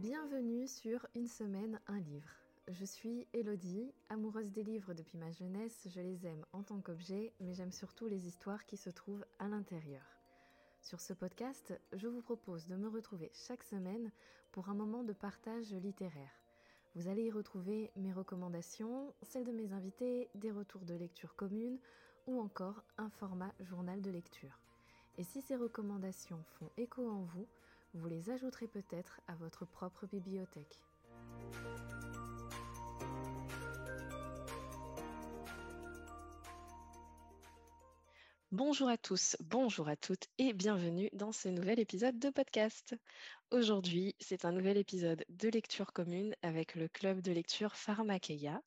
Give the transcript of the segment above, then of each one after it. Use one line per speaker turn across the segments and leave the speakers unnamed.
Bienvenue sur Une semaine, un livre. Je suis Elodie, amoureuse des livres depuis ma jeunesse, je les aime en tant qu'objet, mais j'aime surtout les histoires qui se trouvent à l'intérieur. Sur ce podcast, je vous propose de me retrouver chaque semaine pour un moment de partage littéraire. Vous allez y retrouver mes recommandations, celles de mes invités, des retours de lecture communes ou encore un format journal de lecture. Et si ces recommandations font écho en vous, vous les ajouterez peut-être à votre propre bibliothèque. Bonjour à tous, bonjour à toutes et bienvenue dans ce nouvel épisode de podcast. Aujourd'hui, c'est un nouvel épisode de lecture commune avec le club de lecture Pharmakeia.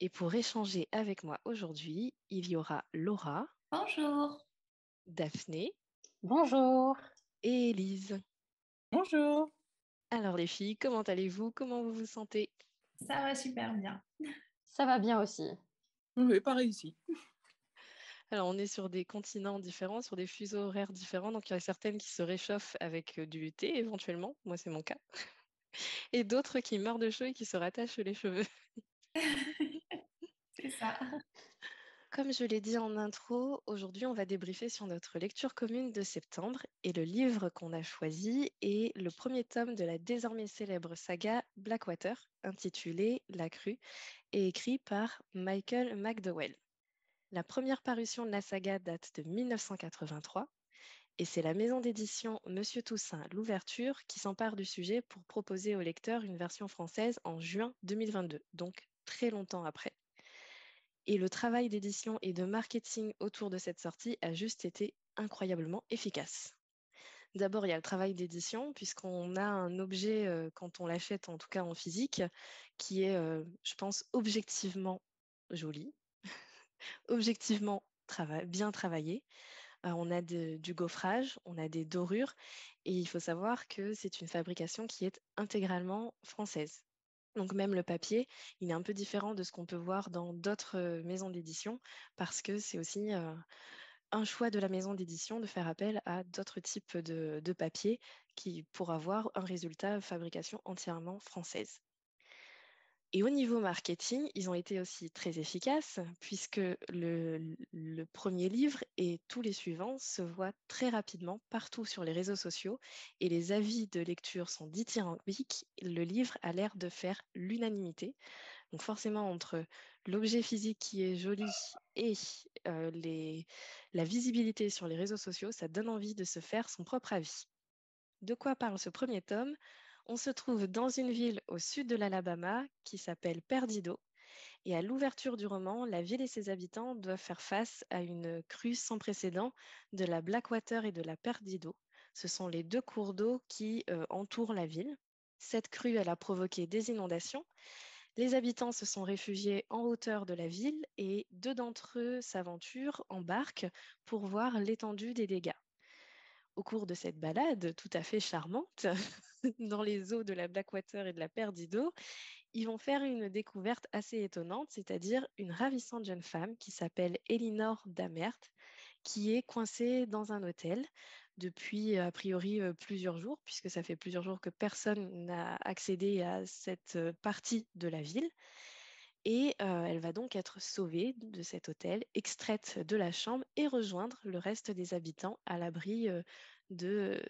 Et pour échanger avec moi aujourd'hui, il y aura Laura.
Bonjour.
Daphné.
Bonjour.
Et Elise.
Bonjour.
Alors les filles, comment allez-vous? Comment vous vous sentez?
Ça va super bien.
Ça va bien aussi.
Oui, pareil ici.
Alors on est sur des continents différents, sur des fuseaux horaires différents, donc il y a certaines qui se réchauffent avec euh, du thé éventuellement, moi c'est mon cas, et d'autres qui meurent de chaud et qui se rattachent les cheveux.
c'est ça.
Comme je l'ai dit en intro, aujourd'hui on va débriefer sur notre lecture commune de septembre et le livre qu'on a choisi est le premier tome de la désormais célèbre saga Blackwater, intitulé La Crue, et écrit par Michael McDowell. La première parution de la saga date de 1983 et c'est la maison d'édition Monsieur Toussaint L'Ouverture qui s'empare du sujet pour proposer au lecteur une version française en juin 2022, donc très longtemps après. Et le travail d'édition et de marketing autour de cette sortie a juste été incroyablement efficace. D'abord, il y a le travail d'édition, puisqu'on a un objet, euh, quand on l'achète, en tout cas en physique, qui est, euh, je pense, objectivement joli, objectivement bien travaillé. Euh, on a du gaufrage, on a des dorures, et il faut savoir que c'est une fabrication qui est intégralement française. Donc même le papier, il est un peu différent de ce qu'on peut voir dans d'autres maisons d'édition parce que c'est aussi un choix de la maison d'édition de faire appel à d'autres types de, de papier qui pour avoir un résultat fabrication entièrement française. Et au niveau marketing, ils ont été aussi très efficaces puisque le, premier livre et tous les suivants se voient très rapidement partout sur les réseaux sociaux et les avis de lecture sont dithyrambiques. Le livre a l'air de faire l'unanimité. Donc forcément, entre l'objet physique qui est joli et euh, la visibilité sur les réseaux sociaux, ça donne envie de se faire son propre avis. De quoi parle ce premier tome? On se trouve dans une ville au sud de l'Alabama qui s'appelle Perdido. Et à l'ouverture du roman, la ville et ses habitants doivent faire face à une crue sans précédent de la Blackwater et de la Perdido. Ce sont les deux cours d'eau qui euh, entourent la ville. Cette crue, elle a provoqué des inondations. Les habitants se sont réfugiés en hauteur de la ville et deux d'entre eux s'aventurent en barque pour voir l'étendue des dégâts au cours de cette balade tout à fait charmante dans les eaux de la Blackwater et de la Perdido, ils vont faire une découverte assez étonnante, c'est-à-dire une ravissante jeune femme qui s'appelle Elinor Damert, qui est coincée dans un hôtel depuis a priori euh, plusieurs jours, puisque ça fait plusieurs jours que personne n'a accédé à cette euh, partie de la ville. Et elle va donc être sauvée de cet hôtel, extraite de la chambre et rejoindre le reste des habitants à l'abri de,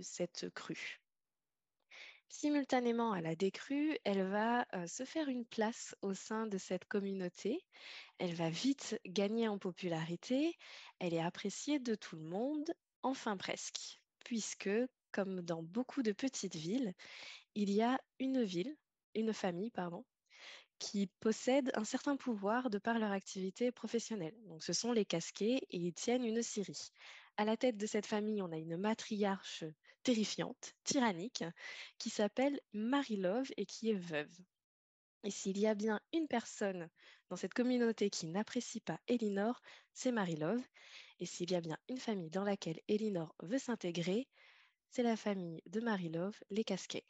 cette crue. Simultanément à la décrue, elle va se faire une place au sein de cette communauté. Elle va vite gagner en popularité. Elle est appréciée de tout le monde, enfin presque, puisque, comme dans beaucoup de petites villes, il y a une ville, une famille, pardon, qui possèdent un certain pouvoir de par leur activité professionnelle. Donc, ce sont les casquets et ils tiennent une scierie. À la tête de cette famille, on a une matriarche terrifiante, tyrannique, qui s'appelle Marie-Love et qui est veuve. Et s'il y a bien une personne dans cette communauté qui n'apprécie pas Elinor, c'est Marie-Love. Et s'il y a bien une famille dans laquelle Elinor veut s'intégrer, c'est la famille de Marie-Love, les Casquets.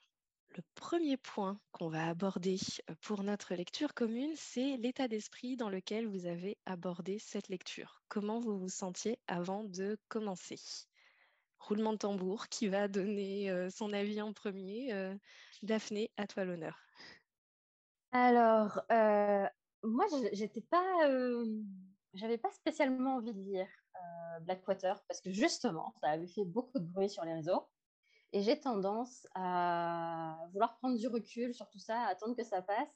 Le premier point qu'on va aborder euh, pour notre lecture commune, c'est l'état d'esprit dans lequel vous avez abordé cette lecture. Comment vous vous sentiez avant de commencer? Roulement de tambour, qui va donner son avis en premier Daphné, à toi l'honneur.
Alors, moi, j'étais pas, j'avais pas spécialement envie de lire Blackwater parce que justement, ça avait fait beaucoup de bruit sur les réseaux. Et j'ai tendance à vouloir prendre du recul sur tout ça, attendre que ça passe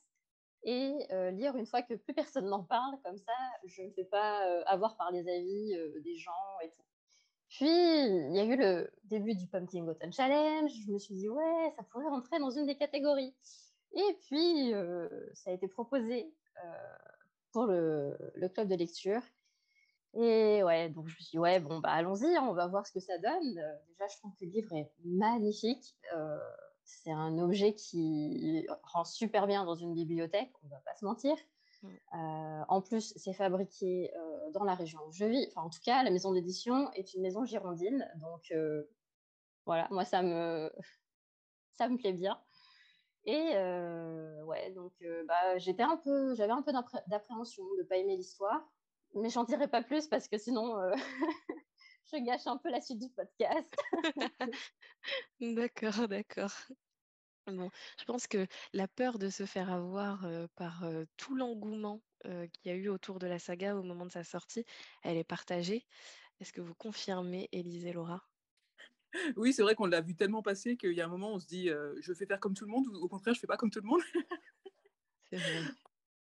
et lire une fois que plus personne n'en parle. Comme ça, je ne fais pas avoir par les avis des gens et tout. Puis, il y a eu le début du Pumpkin Button Challenge. Je me suis dit, ouais, ça pourrait rentrer dans une des catégories. Et puis, ça a été proposé pour le, club de lecture. Et ouais, donc je me suis dit, ouais, bon, bah allons-y, hein, on va voir ce que ça donne. déjà, je trouve que le livre est magnifique. c'est un objet qui rend super bien dans une bibliothèque, on va pas se mentir. Mmh. en plus, c'est fabriqué dans la région où je vis. Enfin, en tout cas, la maison d'édition est une maison girondine. Donc, voilà, moi, ça me, ça me plaît bien. Et ouais, donc bah, j'étais un peu, j'avais un peu d'appréhension de ne pas aimer l'histoire, mais j'en dirai pas plus parce que sinon je gâche un peu la suite du podcast.
d'accord, d'accord. Bon, je pense que la peur de se faire avoir par tout l'engouement qu'il y a eu autour de la saga au moment de sa sortie, elle est partagée. Est-ce que vous confirmez, Élise et Laura?
Oui, c'est vrai qu'on l'a vu tellement passer qu'il y a un moment, on se dit je fais faire comme tout le monde ou au contraire, je fais pas comme tout le monde?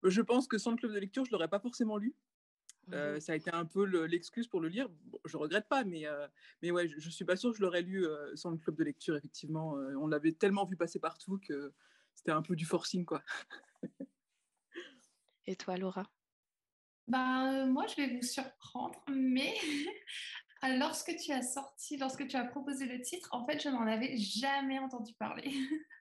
Je pense que sans le club de lecture, je l'aurais pas forcément lu. Mmh ça a été un peu l'excuse pour le lire. je regrette pas, mais, mais ouais, je, ne suis pas sûre que je l'aurais lu sans le club de lecture, effectivement. on l'avait tellement vu passer partout que c'était un peu du forcing, quoi.
Et toi, Laura?
Ben, Moi, je vais vous surprendre, mais lorsque tu as sorti, lorsque tu as proposé le titre, en fait, je n'en avais jamais entendu parler.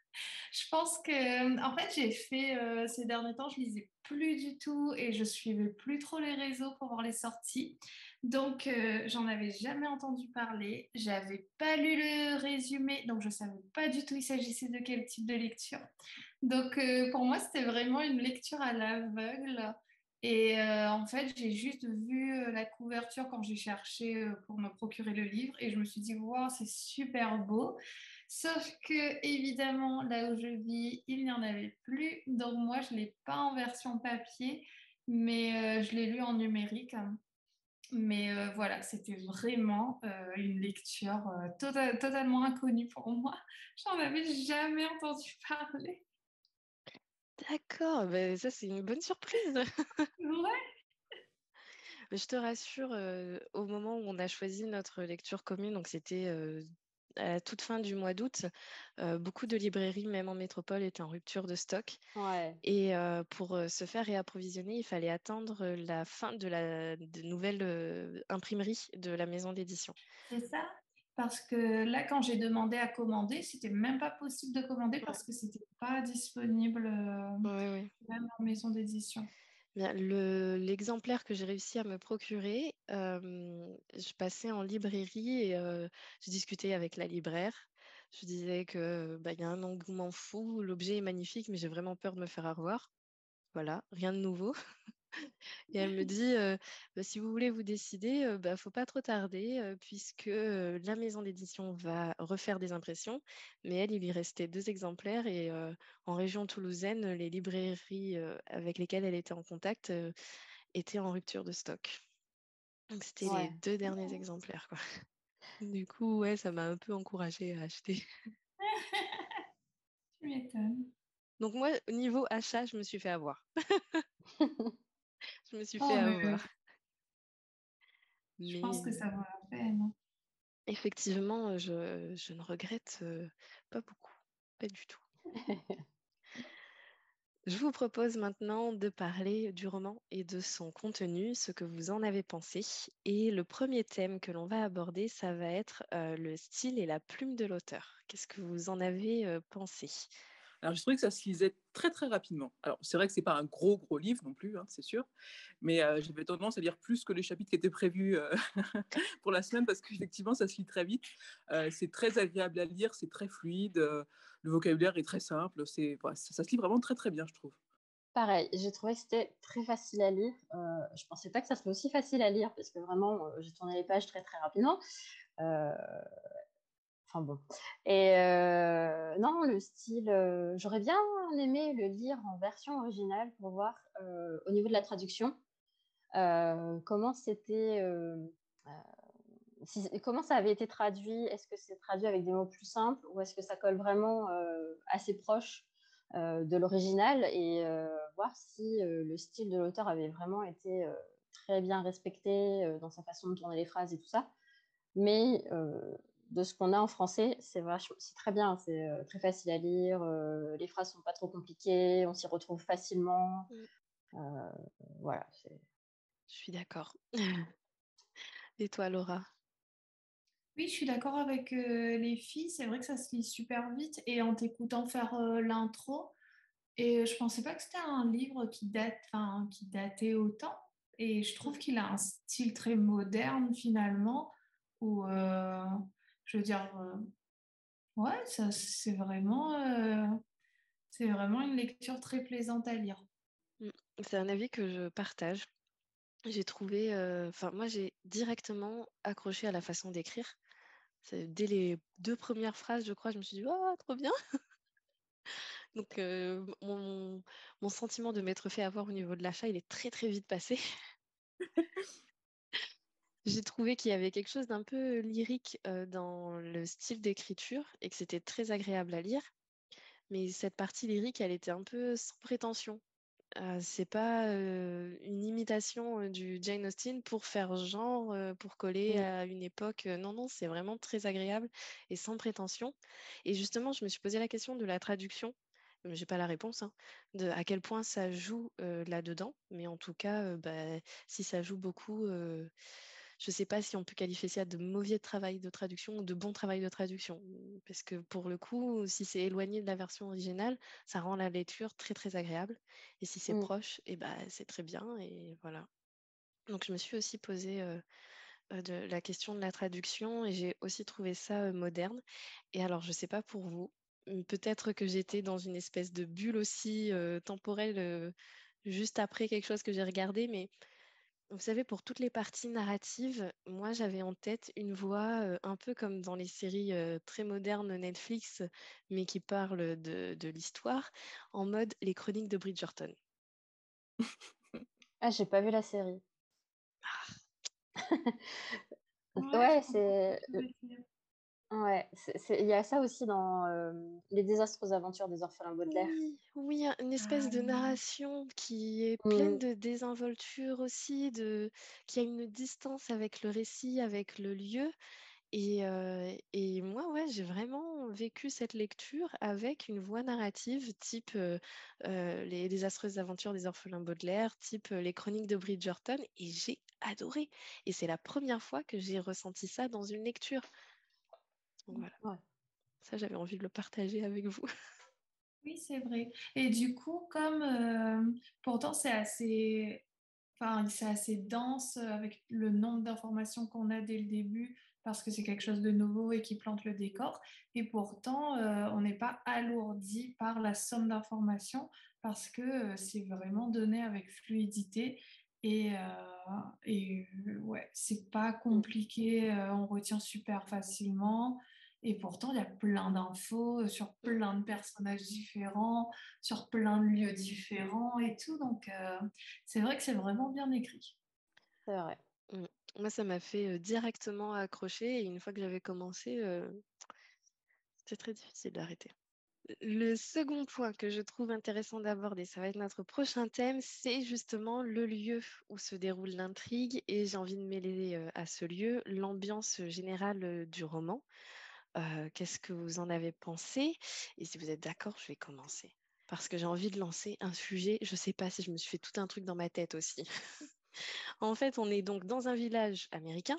je pense que, en fait, j'ai fait ces derniers temps, je lisais plus du tout et je suivais plus trop les réseaux pour voir les sorties. Donc, euh, j'en avais jamais entendu parler. J'avais pas lu le résumé, donc je savais pas du tout il s'agissait de quel type de lecture. Donc, pour moi, c'était vraiment une lecture à l'aveugle. Et en fait, j'ai juste vu la couverture quand j'ai cherché pour me procurer le livre et je me suis dit, wow, c'est super beau. Sauf que, évidemment, là où je vis, il n'y en avait plus. Donc, moi, je ne l'ai pas en version papier, mais je l'ai lu en numérique. Mais voilà, c'était vraiment une lecture tota-, totalement inconnue pour moi. J'en avais jamais entendu parler.
D'accord, bah, ça c'est une bonne surprise.
Ouais.
Je te rassure, au moment où on a choisi notre lecture commune, donc c'était à la toute fin du mois d'août, beaucoup de librairies, même en métropole, étaient en rupture de stock.
Ouais.
Et pour se faire réapprovisionner, il fallait attendre la fin de la nouvelle imprimerie de la maison d'édition.
C'est ça parce que là, quand j'ai demandé à commander, c'était même pas possible de commander parce que c'était pas disponible même en maison d'édition.
L'exemplaire que j'ai réussi à me procurer, je passais en librairie et je discutais avec la libraire. Je disais que bah, y a un engouement fou, l'objet est magnifique, mais j'ai vraiment peur de me faire avoir. Voilà, rien de nouveau. Et elle me dit, «Bah, si vous voulez vous décider, il ne faut pas trop tarder, puisque la maison d'édition va refaire des impressions. Mais elle, il lui restait deux exemplaires et en région toulousaine, les librairies avec lesquelles elle était en contact étaient en rupture de stock. Donc c'était les deux derniers exemplaires, quoi. Du coup, ouais, ça m'a un peu encouragée à acheter.
Tu m'étonnes.
Donc moi, au niveau achat, je me suis fait avoir. Je me suis oh, fait avoir.
Je pense que ça vaut la peine.
Effectivement, je, je ne regrette pas beaucoup, pas du tout. je vous propose maintenant de parler du roman et de son contenu, ce que vous en avez pensé. Et le premier thème que l'on va aborder, ça va être le style et la plume de l'auteur. Qu'est-ce que vous en avez pensé?
Alors, je trouvais que ça se lisait très, très rapidement. Alors, c'est vrai que ce n'est pas un gros, gros livre non plus, hein, c'est sûr, mais euh, j'avais tendance à lire plus que les chapitres qui étaient prévus euh, pour la semaine parce qu'effectivement, ça se lit très vite. Euh, c'est très agréable à lire, c'est très fluide, le vocabulaire est très simple, c'est, ça, se lit vraiment très, très bien, je trouve.
Pareil, j'ai trouvé que c'était très facile à lire. je ne pensais pas que ça serait aussi facile à lire parce que vraiment, j'ai tourné les pages très, très rapidement. Enfin bon. Et non, le style, j'aurais bien aimé le lire en version originale pour voir au niveau de la traduction comment c'était, comment ça avait été traduit. Est-ce que c'est traduit avec des mots plus simples ou est-ce que ça colle vraiment assez proche de l'original et voir si le style de l'auteur avait vraiment été très bien respecté dans sa façon de tourner les phrases et tout ça. Mais de ce qu'on a en français, c'est très bien, c'est euh, très facile à lire, euh, les phrases sont pas trop compliquées, on s'y retrouve facilement. Mm. Euh, voilà.
Je suis d'accord. Et toi, Laura?
Oui, je suis d'accord avec les filles. C'est vrai que ça se lit super vite et en t'écoutant faire l'intro, et je pensais pas que c'était un livre qui date, qui datait autant. Et je trouve qu'il a un style très moderne finalement, où je veux dire, euh, ouais, ça, c'est vraiment, euh, c'est vraiment une lecture très plaisante à lire.
Mmh. C'est un avis que je partage. J'ai trouvé, euh, enfin moi j'ai directement accroché à la façon d'écrire. Dès les deux premières phrases, je crois, je me suis dit, oh, trop bien. Donc mon, mon, sentiment de m'être fait avoir au niveau de l'achat, il est très très vite passé. J'ai trouvé qu'il y avait quelque chose d'un peu lyrique dans le style d'écriture et que c'était très agréable à lire. Mais cette partie lyrique, elle était un peu sans prétention. c'est pas une imitation du Jane Austen pour faire genre, pour coller mmh. à une époque. non, non, c'est vraiment très agréable et sans prétention. Et justement, je me suis posé la question de la traduction. J'ai pas la réponse, hein, de à quel point ça joue là-dedans. Mais en tout cas, bah, si ça joue beaucoup, je ne sais pas si on peut qualifier ça de mauvais travail de traduction ou de bon travail de traduction. Parce que pour le coup, si c'est éloigné de la version originale, ça rend la lecture très très agréable. Et si c'est mmh. proche, et eh ben, c'est très bien. Et voilà. Donc je me suis aussi posé de la question de la traduction et j'ai aussi trouvé ça moderne. Et alors, je ne sais pas pour vous, peut-être que j'étais dans une espèce de bulle aussi temporelle juste après quelque chose que j'ai regardé, mais vous savez, pour toutes les parties narratives, moi j'avais en tête une voix un peu comme dans les séries très modernes Netflix, mais qui parlent de, l'histoire, en mode les chroniques de Bridgerton.
ah, j'ai pas vu la série. Ah. ouais, c'est. Ouais, il y a ça aussi dans Les désastreuses aventures des orphelins Baudelaire.
Oui, oui, une espèce de ah. narration qui est pleine mmh. de désinvolture aussi, de... qui a une distance avec le récit, avec le lieu. Et, et moi, ouais, j'ai vraiment vécu cette lecture avec une voix narrative type Les désastreuses aventures des orphelins Baudelaire, type Les chroniques de Bridgerton, et j'ai adoré. Et c'est la première fois que j'ai ressenti ça dans une lecture. Voilà. Ça, j'avais envie de le partager avec vous.
Oui, c'est vrai. Et du coup, comme euh, pourtant c'est assez, enfin, c'est assez dense avec le nombre d'informations qu'on a dès le début, parce que c'est quelque chose de nouveau et qui plante le décor. Et pourtant, euh, on n'est pas alourdi par la somme d'informations, parce que euh, c'est vraiment donné avec fluidité. Et, et ouais, c'est pas compliqué, on retient super facilement. Et pourtant, il y a plein d'infos euh, sur plein de personnages différents, sur plein de lieux différents et tout. Donc, euh, c'est vrai que c'est vraiment bien écrit.
C'est vrai.
Mmh. Moi, ça m'a fait euh, directement accrocher. Et une fois que j'avais commencé, c'était très difficile d'arrêter. Le second point que je trouve intéressant d'aborder, ça va être notre prochain thème, c'est justement le lieu où se déroule l'intrigue et j'ai envie de mêler à ce lieu l'ambiance générale du roman. Qu'est-ce que vous en avez pensé? Et si vous êtes d'accord, je vais commencer. Parce que j'ai envie de lancer un sujet. Je ne sais pas si je me suis fait tout un truc dans ma tête aussi. en fait, on est donc dans un village américain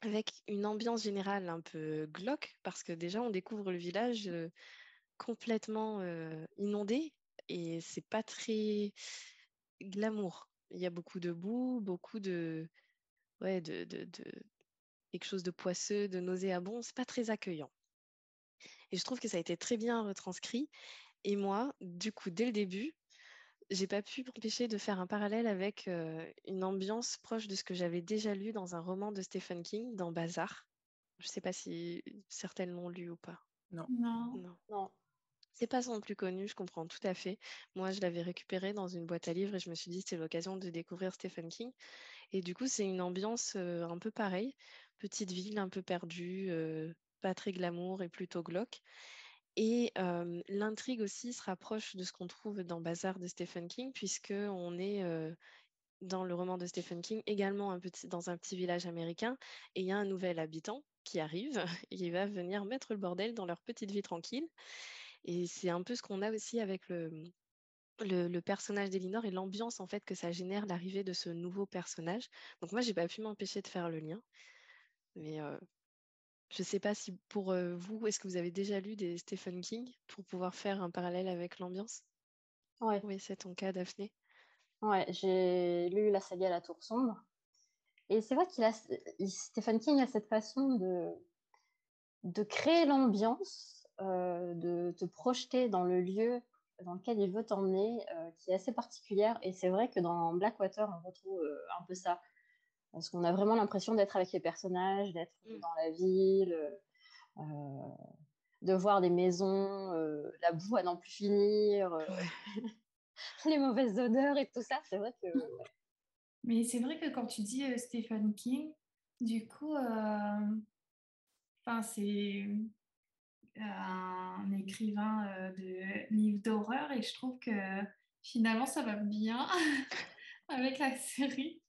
avec une ambiance générale un peu glauque parce que déjà on découvre le village complètement inondé et c'est pas très glamour. Il y a beaucoup de boue, beaucoup de, ouais, de, de, quelque chose de poisseux, de nauséabond, c'est pas très accueillant. Et je trouve que ça a été très bien retranscrit. Et moi, du coup, dès le début, j'ai pas pu m'empêcher de faire un parallèle avec une ambiance proche de ce que j'avais déjà lu dans un roman de Stephen King, dans Bazar. Je ne sais pas si certaines l'ont lu ou pas.
Non.
Non.
Non.
C'est pas son plus connu, je comprends tout à fait. Moi, je l'avais récupéré dans une boîte à livres et je me suis dit c'était l'occasion de découvrir Stephen King. Et du coup, c'est une ambiance euh, un peu pareille, petite ville un peu perdue, euh, pas très glamour et plutôt glauque. Et l'intrigue aussi se rapproche de ce qu'on trouve dans Bazar de Stephen King, puisque on est dans le roman de Stephen King également un dans un petit village américain et il y a un nouvel habitant qui arrive et il va venir mettre le bordel dans leur petite vie tranquille. Et c'est un peu ce qu'on a aussi avec le, le, personnage d'Elinor et l'ambiance en fait que ça génère l'arrivée de ce nouveau personnage. Donc moi, j'ai pas pu m'empêcher de faire le lien. Mais euh, je sais pas si pour euh, vous, est-ce que vous avez déjà lu des Stephen King pour pouvoir faire un parallèle avec l'ambiance?
Ouais.
Oui, c'est ton cas, Daphné?
Ouais, j'ai lu la saga La Tour Sombre. Et c'est vrai qu'il a Stephen King a cette façon de, de créer l'ambiance euh, de te projeter dans le lieu dans lequel il veut t'emmener, euh, qui est assez particulière. Et c'est vrai que dans Blackwater, on retrouve euh, un peu ça. Parce qu'on a vraiment l'impression d'être avec les personnages, d'être mm. dans la ville, de voir des maisons, la boue à n'en plus finir, les mauvaises odeurs et tout ça. C'est vrai que.
Mais c'est vrai que quand tu dis Stephen King, du coup, enfin, c'est un écrivain euh, de livres d'horreur et je trouve que finalement ça va bien avec la série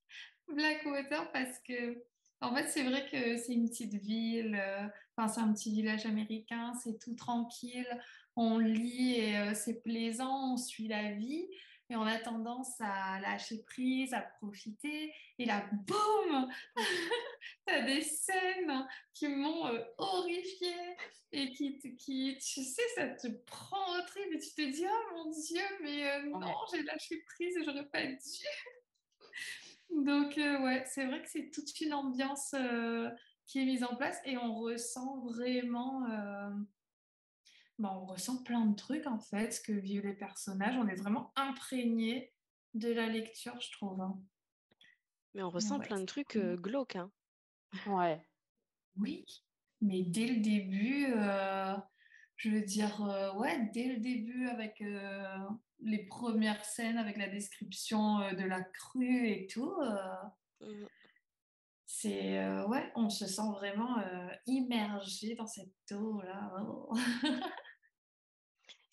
Blackwater parce que en fait c'est vrai que c'est une petite ville, euh, enfin c'est un petit village américain, c'est tout tranquille, on lit et euh, c'est plaisant, on suit la vie et on a tendance à lâcher prise, à profiter. Et là, boum T'as des scènes qui m'ont euh, horrifiée et qui, qui, tu sais, ça te prend au trip et tu te dis, oh mon Dieu, mais euh, non, j'ai lâché prise et j'aurais pas dû. Donc, euh, ouais, c'est vrai que c'est toute une ambiance qui est mise en place et on ressent vraiment bah, on ressent plein de trucs en fait, ce que vivent les personnages. On est vraiment imprégné de la lecture, je trouve. Hein.
Mais on ressent plein de trucs euh, glauques. Hein.
Ouais.
Oui, mais dès le début, euh, je veux dire, euh, ouais, dès le début avec les premières scènes, avec la description de la crue et tout. Mmh. C'est ouais, on se sent vraiment immergé dans cette eau là. Oh.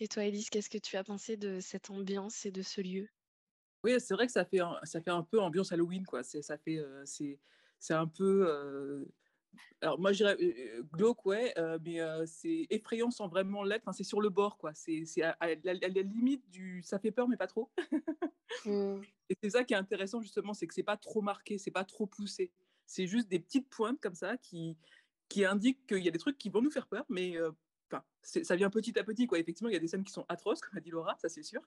Et toi, Elise, qu'est-ce que tu as pensé de cette ambiance et de ce lieu?
Oui, c'est vrai que ça fait un, ça fait un peu ambiance Halloween, quoi. C'est, ça fait, euh, c'est, c'est un peu. Euh, alors moi, je dirais euh, glauque, ouais, mais c'est effrayant sans vraiment l'être. Enfin, c'est sur le bord, quoi. C'est, c'est à, la, limite du. Ça fait peur, mais pas trop. Mmh. Et c'est ça qui est intéressant, justement, c'est que c'est pas trop marqué, c'est pas trop poussé. C'est juste des petites pointes comme ça qui, qui indiquent qu'il y a des trucs qui vont nous faire peur, mais ça vient petit à petit, quoi. Effectivement, il y a des scènes qui sont atroces, comme a dit Laura, ça c'est sûr.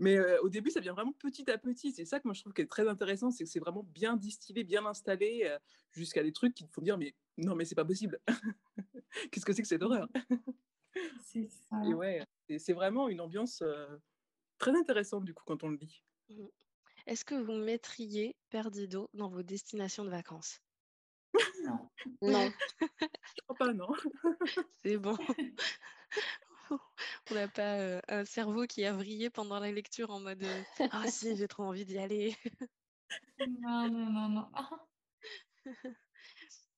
Mais euh, au début, ça vient vraiment petit à petit. C'est ça que moi je trouve qui est très intéressant, c'est que c'est vraiment bien distillé, bien installé, euh, jusqu'à des trucs qui te font dire mais non mais c'est pas possible. Qu'est-ce que c'est que cette horreur?
C'est ça.
Et ouais, c'est vraiment une ambiance euh, très intéressante du coup quand on le lit. Mmh.
Est-ce que vous mettriez Perdido dans vos destinations de vacances?
Non.
Non.
Je crois pas, non.
C'est bon. On n'a pas euh, un cerveau qui a vrillé pendant la lecture en mode euh, Ah si, j'ai trop envie d'y aller.
non, non, non, non.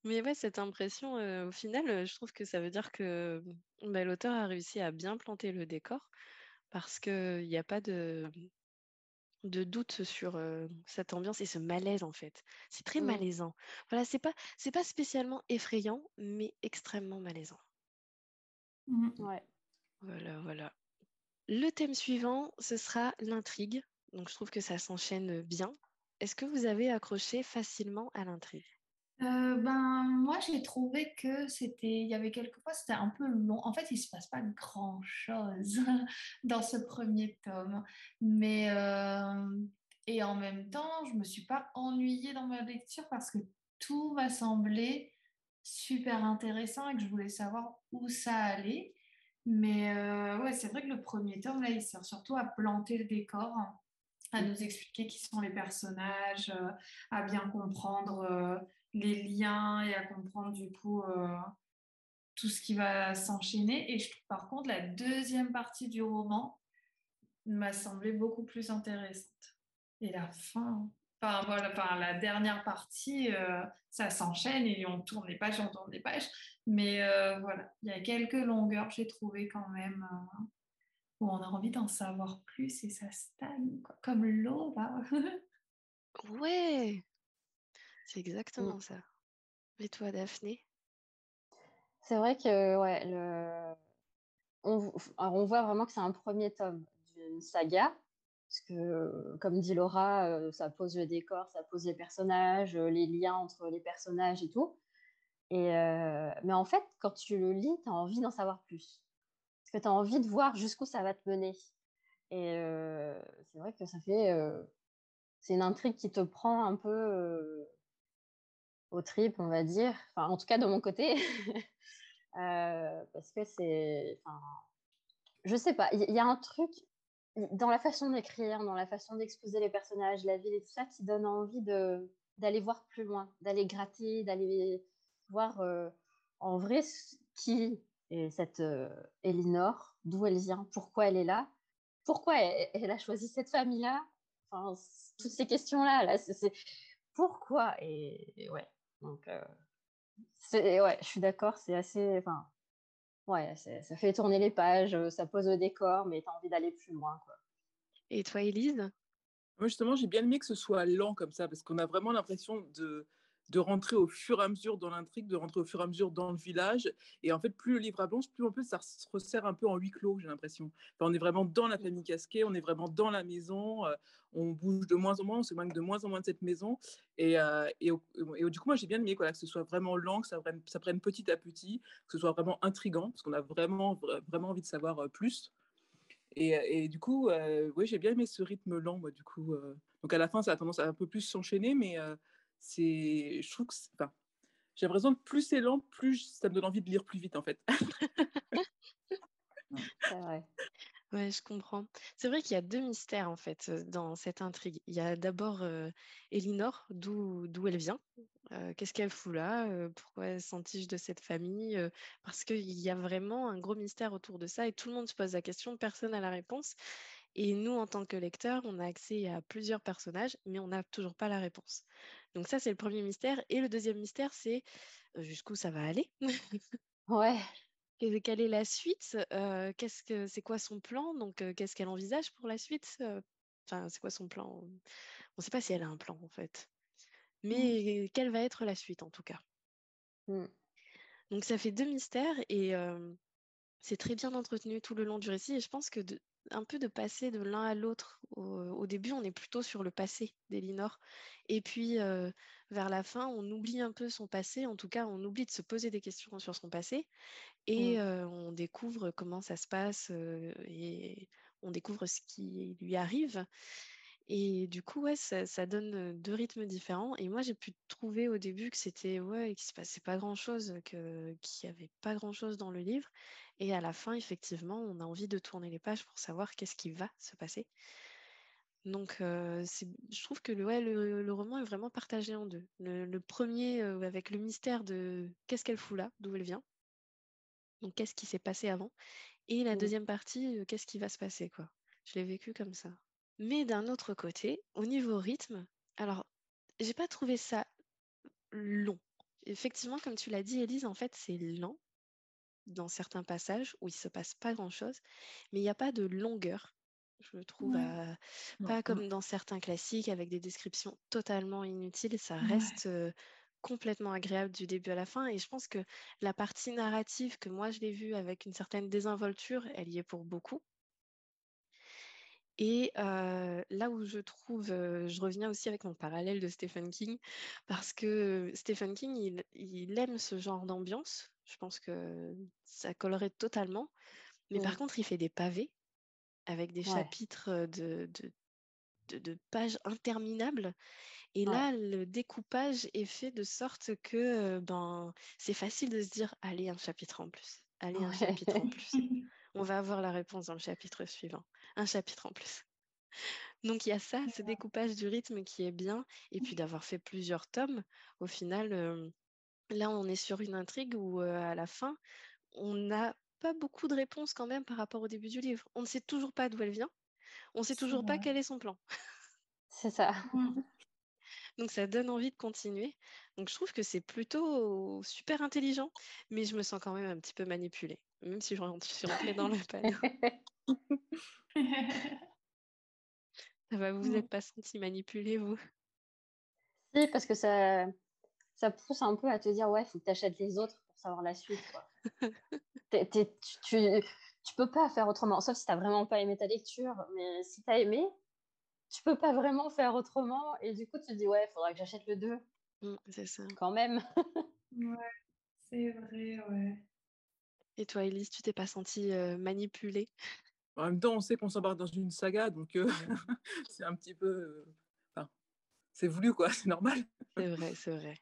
Mais ouais, cette impression, euh, au final, je trouve que ça veut dire que bah, l'auteur a réussi à bien planter le décor parce qu'il n'y a pas de, de doute sur cette ambiance et ce malaise en fait. C'est très mmh. malaisant. Voilà, c'est pas c'est pas spécialement effrayant, mais extrêmement malaisant.
Mmh. Ouais.
Voilà, voilà. Le thème suivant, ce sera l'intrigue. Donc je trouve que ça s'enchaîne bien. Est-ce que vous avez accroché facilement à l'intrigue?
Euh, ben, moi, j'ai trouvé que c'était, il y avait quelquefois, c'était un peu long. En fait, il se passe pas grand-chose dans ce premier tome. Mais, euh, et en même temps, je me suis pas ennuyée dans ma lecture parce que tout m'a semblé super intéressant et que je voulais savoir où ça allait. Mais euh, ouais, c'est vrai que le premier tome, là, il sert surtout à planter le décor à nous expliquer qui sont les personnages, à bien comprendre les liens et à comprendre du coup tout ce qui va s'enchaîner. Et je trouve par contre la deuxième partie du roman m'a semblé beaucoup plus intéressante. Et la fin, enfin voilà, enfin, la dernière partie, ça s'enchaîne et on tourne les pages, on tourne les pages. Mais voilà, il y a quelques longueurs, j'ai trouvé quand même où on a envie d'en savoir plus et ça stagne, comme l'eau là.
ouais, c'est exactement ça. Et toi, Daphné?
C'est vrai que ouais, le... on, on voit vraiment que c'est un premier tome d'une saga. Parce que, comme dit Laura, euh, ça pose le décor, ça pose les personnages, euh, les liens entre les personnages et tout. Euh, mais en fait, quand tu le lis, tu as envie d'en savoir plus. Parce que tu as envie de voir jusqu'où ça va te mener. Et c'est vrai que ça fait. c'est une intrigue qui te prend un peu au trip, on va dire. Enfin, en tout cas, de mon côté. Euh, parce que c'est. Enfin, je sais pas, il y, a un truc dans la façon d'écrire, dans la façon d'exposer les personnages, la ville et tout ça, qui donne envie d'aller voir plus loin, d'aller gratter, d'aller voir euh, en vrai qui est cette euh, Elinor, d'où elle vient, pourquoi elle est là, pourquoi elle, a choisi cette famille-là, enfin, toutes ces questions-là, là, c'est pourquoi et ouais, donc, euh, ouais, je suis d'accord, c'est assez. Enfin, ouais, ça fait tourner les pages, euh, ça pose le décor, mais tu as envie d'aller plus loin. Quoi.
Et toi, Elise
Moi, justement, j'ai bien aimé que ce soit lent comme ça, parce qu'on a vraiment l'impression de, de rentrer au fur et à mesure dans l'intrigue, de rentrer au fur et à mesure dans le village. Et en fait, plus le livre avance, plus en plus ça se resserre un peu en huis clos, j'ai l'impression. on est vraiment dans la famille casquée, on est vraiment dans la maison, euh, on bouge de moins en moins, on s'éloigne de moins en moins de cette maison. Et, euh, et, du coup, moi, j'ai bien aimé que ce soit vraiment lent, que ça, prenne petit à petit, que ce soit vraiment intrigant, parce qu'on a vraiment, vraiment envie de savoir euh, plus. Et, du coup, oui, j'ai bien aimé ce rythme lent, moi, du coup. donc à la fin, ça a tendance à un peu plus s'enchaîner, mais c'est, je trouve que, enfin, j'ai l'impression que plus c'est lent, plus ça me donne envie de lire plus vite en fait.
c'est vrai.
Ouais, je comprends. C'est vrai qu'il y a deux mystères en fait dans cette intrigue. Il y a d'abord Elinor, d'où d'où elle vient, qu'est-ce qu'elle fout là, pourquoi elle s'entiche de cette famille, parce qu'il y a vraiment un gros mystère autour de ça et tout le monde se pose la question, personne n'a la réponse. Et nous, en tant que lecteurs, on a accès à plusieurs personnages, mais on n'a toujours pas la réponse. Donc ça, c'est le premier mystère. Et le deuxième mystère, c'est jusqu'où ça va aller.
ouais.
Quelle est la suite Qu'est-ce que c'est quoi son plan? Donc qu'est-ce qu'elle envisage pour la suite Enfin, c'est quoi son plan? On ne sait pas si elle a un plan en fait. Mmh. Mais quelle va être la suite en tout cas? Mmh. Donc ça fait deux mystères et c'est très bien entretenu tout le long du récit. Et je pense que de, un peu de passer de l'un à l'autre. Au, début, on est plutôt sur le passé d'Elinor. Et puis, vers la fin, on oublie un peu son passé. En tout cas, on oublie de se poser des questions sur son passé. Et mmh. on découvre comment ça se passe et on découvre ce qui lui arrive. Et du coup, ouais, ça, donne deux rythmes différents. Et moi, j'ai pu trouver au début que c'était ouais, qu'il se passait pas grand-chose, qu'il n'y avait pas grand-chose dans le livre. Et à la fin, effectivement, on a envie de tourner les pages pour savoir qu'est-ce qui va se passer. Donc, je trouve que le, ouais, le, roman est vraiment partagé en deux. Le, premier, avec le mystère de qu'est-ce qu'elle fout là, d'où elle vient. Donc, qu'est-ce qui s'est passé avant. Et la mmh. deuxième partie, qu'est-ce qui va se passer, quoi. Je l'ai vécu comme ça. Mais d'un autre côté, au niveau rythme, alors, j'ai pas trouvé ça long. Effectivement, comme tu l'as dit, Elise, en fait, c'est lent dans certains passages où il se passe pas grand-chose, mais il n'y a pas de longueur, je trouve, pas comme dans certains classiques avec des descriptions totalement inutiles. Ça reste complètement agréable du début à la fin. Et je pense que la partie narrative que moi je l'ai vue avec une certaine désinvolture, elle y est pour beaucoup. Et là où je trouve, je reviens aussi avec mon parallèle de Stephen King, parce que Stephen King, il, aime ce genre d'ambiance. Je pense que ça collerait totalement. Mais par contre, il fait des pavés avec des chapitres de, de, pages interminables. Et là, le découpage est fait de sorte que ben, c'est facile de se dire, allez, un chapitre en plus. Allez, un chapitre en plus. On va avoir la réponse dans le chapitre suivant. Un chapitre en plus. Donc il y a ça, ce découpage du rythme qui est bien, et puis d'avoir fait plusieurs tomes, au final, euh, là on est sur une intrigue où euh, à la fin, on n'a pas beaucoup de réponses quand même par rapport au début du livre. On ne sait toujours pas d'où elle vient, on ne sait toujours pas quel est son plan.
C'est ça.
Mmh.
Donc ça donne envie de continuer. Donc je trouve que c'est plutôt super intelligent, mais je me sens quand même un petit peu manipulée, même si je suis rentrée dans le panneau. Ça va, vous
Mmh.
n'êtes pas senti manipulé, vous?
Si, parce que ça, ça pousse un peu à te dire, ouais, faut que tu achètes les autres pour savoir la suite. Quoi. Tu, tu, tu peux pas faire autrement, sauf si tu vraiment pas aimé ta lecture. Mais si tu as aimé, tu peux pas vraiment faire autrement. Et du coup, tu te dis, ouais, il faudra que j'achète le 2
Mmh, C'est ça.
quand même.
Ouais, c'est vrai, ouais.
Et toi, Elise, tu t'es pas sentie euh, manipulée?
En même temps, on sait qu'on s'embarque dans une saga, donc euh, c'est un petit peu. euh, Enfin, c'est voulu, quoi, c'est normal.
C'est vrai, c'est vrai.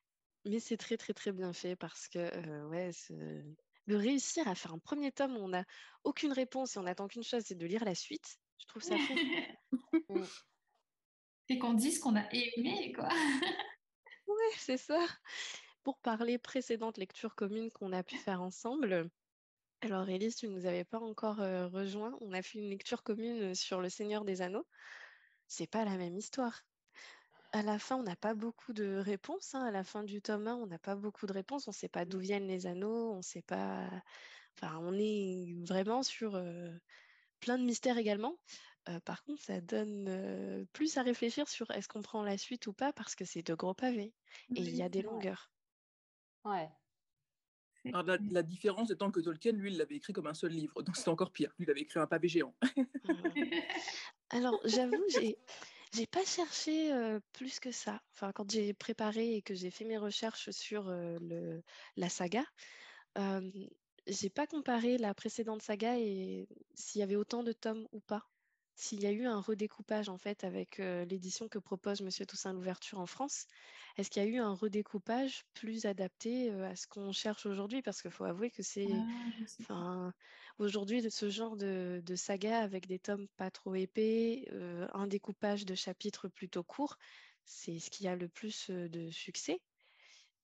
Mais c'est très, très, très bien fait parce que, euh, ouais, c'est- de réussir à faire un premier tome où on n'a aucune réponse et on n'attend qu'une chose, c'est de lire la suite, je trouve ça fou.
Et qu'on dise qu'on a aimé, quoi.
Ouais, c'est ça. Pour parler précédente lecture commune qu'on a pu faire ensemble, alors Élise, tu ne nous avais pas encore euh, rejoint. On a fait une lecture commune sur Le Seigneur des Anneaux. C'est pas la même histoire. À la fin, on n'a pas beaucoup de réponses. hein. À la fin du tome 1, on n'a pas beaucoup de réponses. On ne sait pas d'où viennent les anneaux. On sait pas. Enfin, on est vraiment sur euh, plein de mystères également. Euh, par contre, ça donne euh, plus à réfléchir sur est-ce qu'on prend la suite ou pas parce que c'est de gros pavés et il y a des longueurs.
Ouais.
Alors, la, la différence étant que Tolkien, lui, il l'avait écrit comme un seul livre, donc c'est encore pire. Lui, il avait écrit un pavé géant.
Voilà. Alors, j'avoue, j'ai j'ai pas cherché euh, plus que ça. Enfin, quand j'ai préparé et que j'ai fait mes recherches sur euh, le, la saga, euh, j'ai pas comparé la précédente saga et s'il y avait autant de tomes ou pas. S'il y a eu un redécoupage en fait avec euh, l'édition que propose Monsieur Toussaint Louverture en France, est-ce qu'il y a eu un redécoupage plus adapté euh, à ce qu'on cherche aujourd'hui? Parce qu'il faut avouer que c'est
Ah,
aujourd'hui, de ce genre de, de saga avec des tomes pas trop épais, euh, un découpage de chapitres plutôt courts, c'est ce qui a le plus de succès.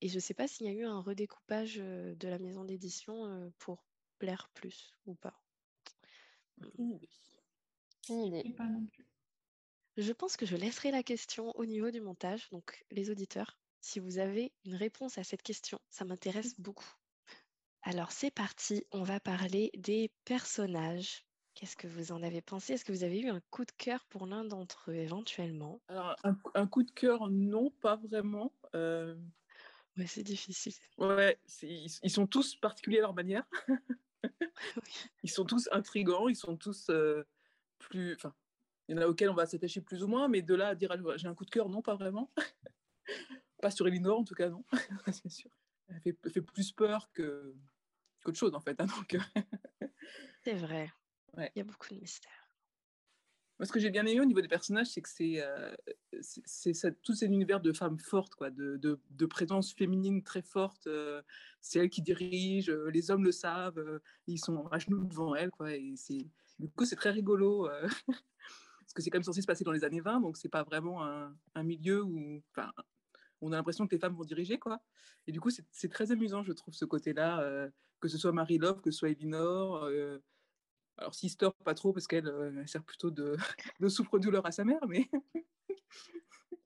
Et je ne sais pas s'il y a eu un redécoupage de la maison d'édition pour plaire plus ou pas.
Une
Je
idée.
sais pas non plus.
Je pense que je laisserai la question au niveau du montage. Donc, les auditeurs, si vous avez une réponse à cette question, ça m'intéresse beaucoup. Alors, c'est parti. On va parler des personnages. Qu'est-ce que vous en avez pensé? Est-ce que vous avez eu un coup de cœur pour l'un d'entre eux éventuellement?
Alors, un, un coup de cœur, non, pas vraiment. Euh,
Ouais, c'est difficile.
ouais, ils, ils sont tous particuliers à leur manière.
Oui.
Ils sont tous intrigants, ils sont tous euh, plus. Enfin, il y en a auxquels on va s'attacher plus ou moins, mais de là à dire ah, j'ai un coup de cœur, non, pas vraiment. pas sur Elinor, en tout cas, non, c'est sûr. Elle fait, plus peur que qu'autre chose, en fait. hein, donc, euh,
C'est vrai.
Ouais.
Il y a beaucoup de mystères.
Moi, ce que j'ai bien aimé au niveau des personnages, c'est que c'est euh, tout cet univers de femmes fortes, quoi, de, de, de présence féminine très forte. euh, c'est elle qui dirige, euh, les hommes le savent, ils sont à genoux devant elle, quoi. Et c'est du coup, c'est très rigolo. euh, parce que c'est quand même censé se passer dans les années 20, donc c'est pas vraiment un, milieu où on a l'impression que les femmes vont diriger. Quoi. Et du coup, c'est très amusant, je trouve, ce côté-là, euh, que ce soit Marie Love, que ce soit Elinor. euh, alors, Sister, pas trop, parce qu'elle elle sert plutôt de, souffre-douleur à sa mère, mais.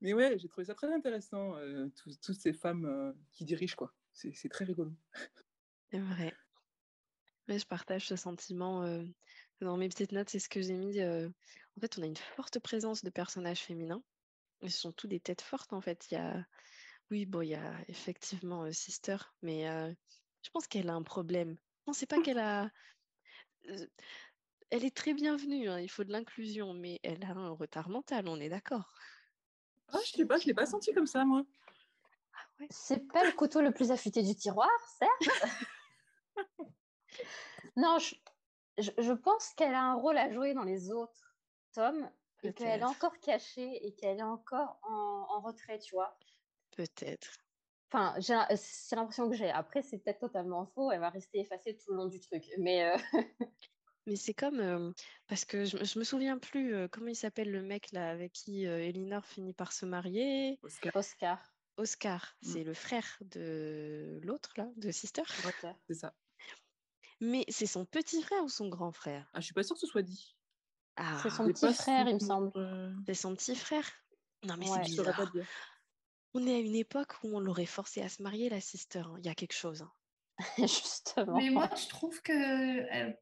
mais ouais, j'ai trouvé ça très intéressant, toutes ces femmes qui dirigent, quoi. C'est très rigolo.
C'est vrai. Ouais, je partage ce sentiment. euh, dans mes petites notes, c'est ce que j'ai mis. euh, en fait, on a une forte présence de personnages féminins. Et ce sont tous des têtes fortes, en fait. Il y a... Oui, bon, il y a effectivement euh, Sister, mais euh, je pense qu'elle a un problème. Non, c'est pas qu'elle a... euh, Elle est très bienvenue, hein, il faut de l'inclusion, mais elle a un retard mental, on est d'accord.
Ah, je sais pas, je l'ai pas senti comme ça, moi.
Ah ouais.
C'est pas le couteau le plus affûté du tiroir, certes. non, je, je, je pense qu'elle a un rôle à jouer dans les autres tomes et qu'elle est encore cachée et qu'elle est encore en, en retrait, tu vois.
Peut-être.
Enfin, j'ai l'im- c'est l'impression que j'ai. Après, c'est peut-être totalement faux. Elle va rester effacée tout le long du truc. Mais euh,
Mais c'est comme parce que je, je me souviens plus comment il s'appelle le mec là avec qui Elinor finit par se marier.
Oscar.
Oscar.
Oscar,
Mm.
c'est le frère de l'autre là, de Sister.
C'est ça.
Mais c'est son petit frère ou son grand frère?
Ah, je suis pas sûre que ce soit dit.
Ah,
C'est son petit
pas
frère, il me semble.
c'est son petit frère. Non mais
Ouais.
c'est
pas
bizarre.
te dire.
On est à une époque où on l'aurait forcé à se marier la Sister. hein. Il y a quelque chose. hein.
Justement.
Mais moi, je trouve que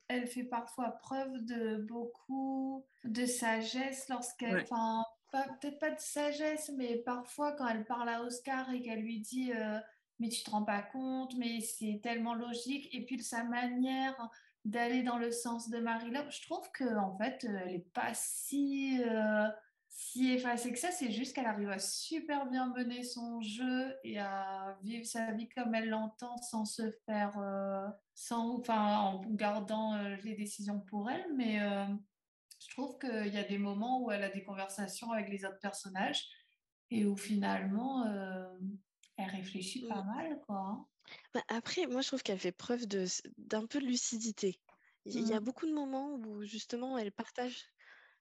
elle, fait parfois preuve de beaucoup de sagesse lorsqu'elle,
Ouais.
enfin, pas- peut-être pas de sagesse, mais parfois quand elle parle à Oscar et qu'elle lui dit, euh, mais tu te rends pas compte, mais c'est tellement logique. Et puis sa manière d'aller dans le sens de Marie-Love, je trouve que en fait, euh, elle est pas si euh, si effacée que ça. C'est juste qu'elle arrive à super bien mener son jeu et à vivre sa vie comme elle l'entend sans se faire, euh, sans, enfin, en gardant les décisions pour elle. Mais je trouve qu'il y a des moments où elle a des conversations avec les autres personnages et où finalement elle réfléchit pas mal, quoi. hein.
Bah, après, moi je trouve qu'elle fait preuve d'un peu de lucidité. Il y a
Mhm.
beaucoup de moments où justement elle partage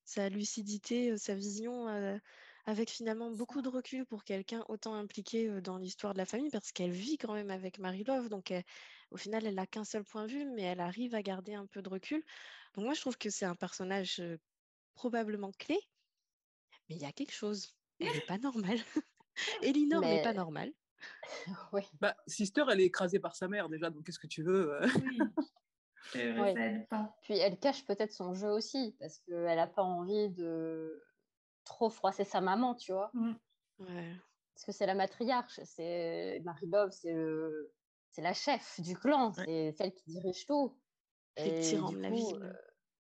sa lucidité, euh, sa vision euh, avec finalement beaucoup de recul pour quelqu'un autant impliqué dans l'histoire de la famille parce qu'elle vit quand même avec Marie-Love. Donc elle- au final, elle n'a qu'un seul point de vue, mais elle arrive à garder un peu de recul. Donc moi je trouve que c'est un personnage euh, probablement clé, mais il y a quelque chose. Elle n'est pas normale. Elinor n'est pas normale.
Oui.
Bah, Sister, elle est écrasée par sa mère déjà, donc qu'est-ce que tu veux euh,
Oui, vrai,
Ouais.
pas.
Puis elle cache peut-être son jeu aussi, parce qu'elle n'a pas envie de trop froisser sa maman, tu vois.
Mm.
Ouais.
Parce que c'est la matriarche, c'est Marie-Love, c'est le... c'est la chef du clan,
Ouais.
c'est celle qui dirige tout.
C'est le
Et
tyran de la
euh,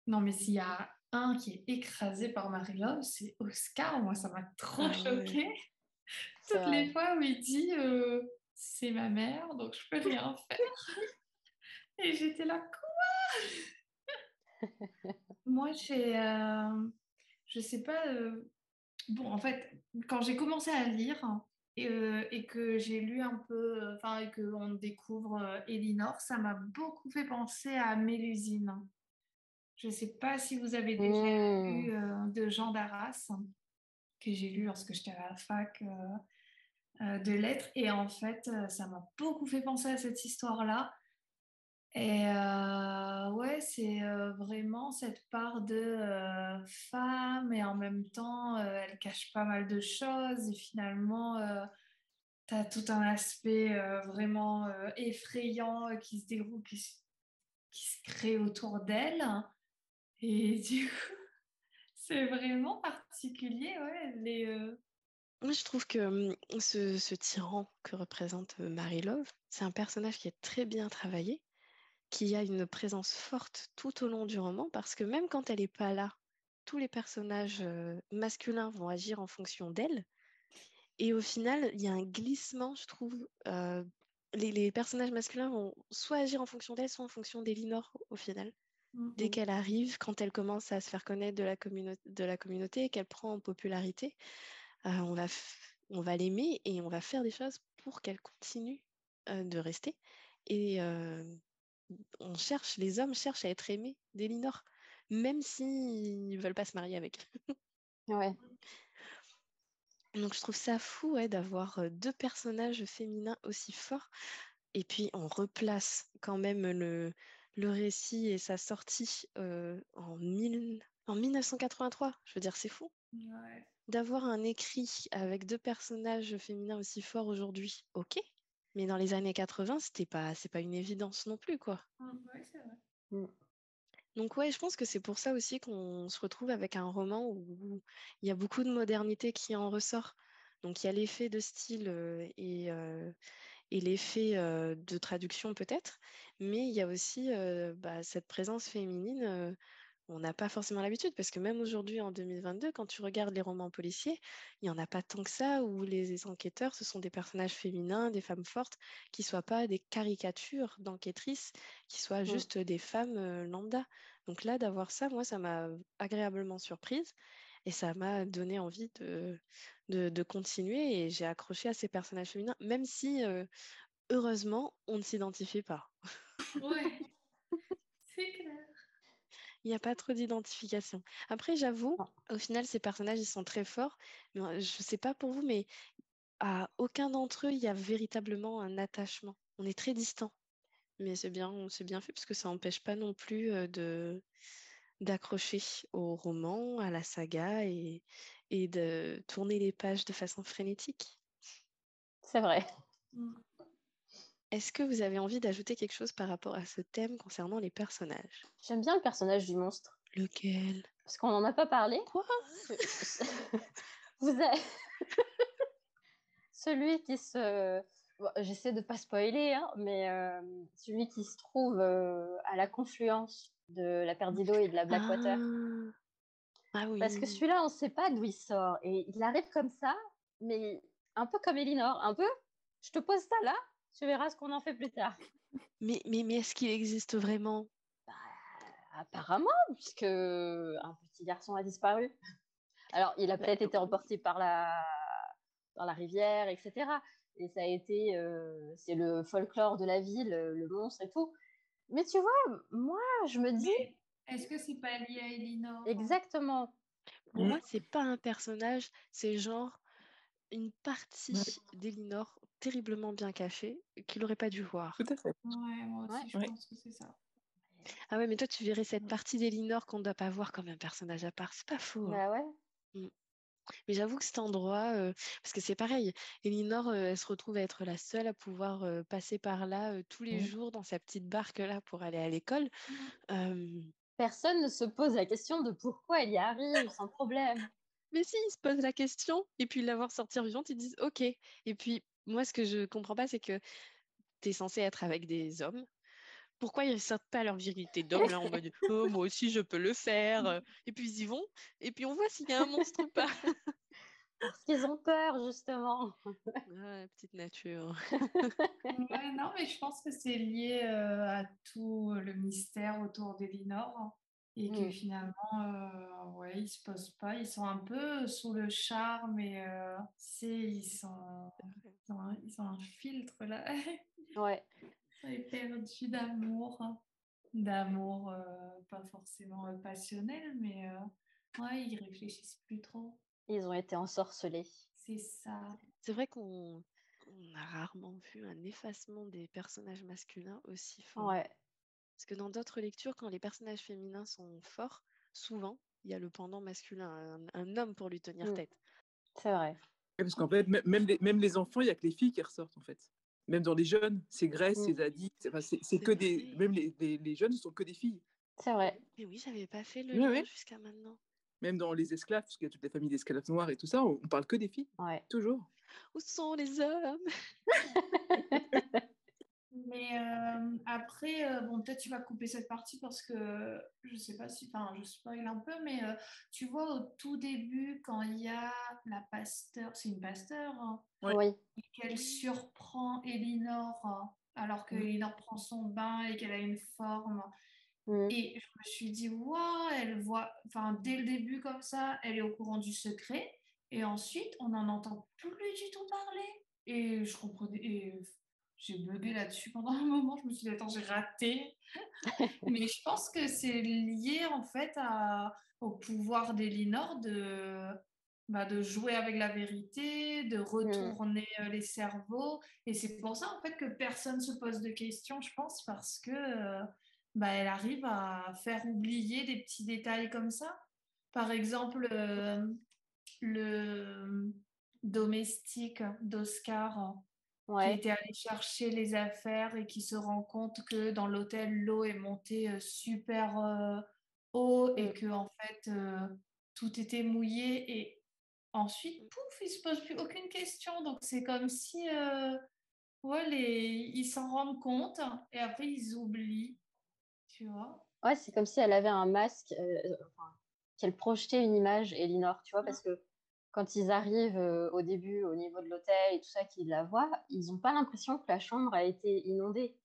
Non, mais s'il y a un qui est écrasé par Marie-Love, c'est Oscar. Moi, ça m'a trop
Ah ouais.
Toutes les fois où il dit euh, c'est ma mère, donc je peux rien faire. Et j'étais là, quoi? Moi, j'ai. euh, je sais pas. euh, bon, en fait, quand j'ai commencé à lire et, et que j'ai lu un peu, enfin, et qu'on découvre Elinor, ça m'a beaucoup fait penser à Mélusine. Je sais pas si vous avez déjà
Mm.
lu de Jean d'Arras, que j'ai lu lorsque j'étais à la fac euh, euh, de lettres. Et en fait, euh, ça m'a beaucoup fait penser à cette histoire-là. Et ouais, c'est vraiment cette part de femme et en même temps, elle cache pas mal de choses et finalement, tu as tout un aspect vraiment effrayant qui se déroule, qui, qui se crée autour d'elle. Et du coup, c'est vraiment particulier, ouais. Euh,
je trouve que hum, ce, tyran que représente euh, Marie-Love, c'est un personnage qui est très bien travaillé, qui a une présence forte tout au long du roman, parce que même quand elle n'est pas là, tous les personnages euh, masculins vont agir en fonction d'elle. Et au final, il y a un glissement, je trouve. les, les personnages masculins vont soit agir en fonction d'elle, soit en fonction d'Elinor au final. Dès
Mhm.
qu'elle arrive, quand elle commence à se faire connaître de la, communauté, de la communauté, qu'elle prend en popularité, euh, on va, f- on va l'aimer et on va faire des choses pour qu'elle continue euh, de rester. Et on cherche, les hommes cherchent à être aimés d'Elinor, même s'ils ne veulent pas se marier avec elle.
Ouais.
Donc je trouve ça fou ouais, d'avoir deux personnages féminins aussi forts. Et puis on replace quand même le, le récit et sa sortie euh, en, mille- en 1983. Je veux dire, c'est fou.
ouais.
D'avoir un écrit avec deux personnages féminins aussi forts aujourd'hui, ok. Mais dans les années 80, c'était pas, c'est pas une évidence non plus, quoi.
Mm, ouais, c'est vrai.
Mm.
Donc ouais, je pense que c'est pour ça aussi qu'on se retrouve avec un roman où il y a beaucoup de modernité qui en ressort. Donc il y a l'effet de style euh, et, euh, et l'effet euh, de traduction peut-être, mais il y a aussi euh, bah, cette présence féminine. euh, on n'a pas forcément l'habitude parce que même aujourd'hui en 2022, quand tu regardes les romans policiers, il n'y en a pas tant que ça où les enquêteurs, ce sont des personnages féminins, des femmes fortes, qui soient pas des caricatures d'enquêtrices, qui soient
Mm.
juste des femmes lambda. Donc là, d'avoir ça, moi, ça m'a agréablement surprise et ça m'a donné envie de, de, de continuer et j'ai accroché à ces personnages féminins, même si, euh, heureusement, on ne s'identifie pas.
Ouais, c'est clair.
Il n'y a pas trop d'identification. Après, j'avoue, au final, ces personnages, ils sont très forts. je ne sais pas pour vous, mais à aucun d'entre eux, il y a véritablement un attachement. On est très distants. Mais c'est bien, c'est bien fait parce que ça n'empêche pas non plus de d'accrocher au roman, à la saga et, et de tourner les pages de façon frénétique.
C'est vrai.
Mmh. Est-ce que vous avez envie d'ajouter quelque chose par rapport à ce thème concernant les personnages?
J'aime bien le personnage du monstre.
Lequel?
Parce qu'on n'en a pas parlé.
Quoi?
Vous avez... Celui qui se... J'essaie de ne pas spoiler, hein, mais euh, celui qui se trouve euh, à la confluence de la Perdido et de la Blackwater.
Ah. ah oui.
Parce que celui-là, on ne sait pas d'où il sort. Et il arrive comme ça, mais un peu comme Elinor, un peu. Je te pose ça là, tu verras ce qu'on en fait plus tard.
Mais, mais, mais est-ce qu'il existe vraiment?
Bah, Apparemment, puisque un petit garçon a disparu. Alors, il a bah, peut-être été emporté par la, par la rivière, etc. Et ça a été, euh, c'est le folklore de la ville, le monstre et tout. Mais tu vois, moi, je me dis.
Est-ce que c'est pas lié à Elinor
Exactement.
Pour moi, c'est pas un personnage, c'est genre une partie d'Elinor terriblement bien cachée qu'il n'aurait pas dû voir.
Tout à fait.
Ouais, moi aussi, je pense que c'est ça.
Ah ouais, mais toi, tu verrais cette partie d'Elinor qu'on ne doit pas voir comme un personnage à part. C'est pas faux.
Hein. Bah ouais.
Mmh. Mais j'avoue que cet endroit, parce que c'est pareil, Elinor, elle se retrouve à être la seule à pouvoir passer par là tous les jours dans sa petite barque là pour aller à l'école.
Mmh. Personne ne se pose la question de pourquoi elle y arrive sans problème.
Mais si, ils se posent la question et puis l'avoir sortir vivante, ils disent OK. Et puis moi, ce que je comprends pas, c'est que tu es censé être avec des hommes. Pourquoi ils ne sortent pas leur virilité d'homme là en mode oh, moi aussi je peux le faire et puis ils y vont et puis on voit s'il y a un monstre ou pas.
Parce qu'ils ont peur justement.
Ouais, petite nature.
ouais, non mais je pense que c'est lié à tout le mystère autour d'Elinor et que mmh. finalement, euh, ouais, ils se posent pas. Ils sont un peu sous le charme et euh, c'est, ils sont, ils ont, ils ont un filtre là.
Ouais.
Perdu d'amour, d'amour euh, pas forcément euh, passionnel, mais euh, ouais, ils réfléchissent plus trop.
Ils ont été ensorcelés.
C'est ça.
C'est vrai qu'on on a rarement vu un effacement des personnages masculins aussi fort.
Ouais.
Parce que dans d'autres lectures, quand les personnages féminins sont forts, souvent, il y a le pendant masculin, un, homme pour lui tenir mmh. tête.
C'est vrai.
parce qu'en fait, même les, même les enfants, il n'y a que les filles qui ressortent, en fait. Même dans les jeunes, c'est Grèce, mmh. c'est Zadie, c'est que des. Même les, les, jeunes ne sont que des filles.
C'est vrai.
Mais oui, j'avais pas fait le lien jusqu'à maintenant.
Même dans les esclaves, parce qu'il y a toutes les familles d'esclaves noirs et tout ça, on, on, parle que des filles.
Ouais.
Toujours.
Où sont les hommes?
Mais euh, après, euh, bon, peut-être tu vas couper cette partie parce que je sais pas si, enfin, je spoil un peu, mais euh, tu vois, au tout début, quand il y a la pasteur, c'est une pasteur, hein,
oui.
qu'elle surprend Elinor hein, alors que mmh. prend son bain et qu'elle a une forme. Mmh. Et je me suis dit, waouh, elle voit, enfin, dès le début comme ça, elle est au courant du secret. Et ensuite, on n'en entend plus du tout parler. Et je comprenais, j'ai bugué là-dessus pendant un moment. Je me suis dit, attends, j'ai raté. Mais je pense que c'est lié en fait à, au pouvoir d'Elinor de, bah, de jouer avec la vérité, de retourner euh, les cerveaux. Et c'est pour ça en fait que personne se pose de questions, je pense, parce que euh, bah, elle arrive à faire oublier des petits détails comme ça. Par exemple, euh, le domestique d'Oscar qui était allé chercher les affaires et qui se rend compte que dans l'hôtel, l'eau est montée euh, super euh, haut et que en fait, euh, tout était mouillé. Et ensuite, pouf, il se pose plus aucune question. Donc, c'est comme si ouais, les... ils s'en rendent compte et après, ils oublient. Tu vois
Ouais, c'est comme si elle avait un masque, qu'elle projetait une image, Elinor, tu vois, parce que quand ils arrivent euh, au début au niveau de l'hôtel et tout ça, qu'ils la voient, ils n'ont pas l'impression que la chambre a été inondée.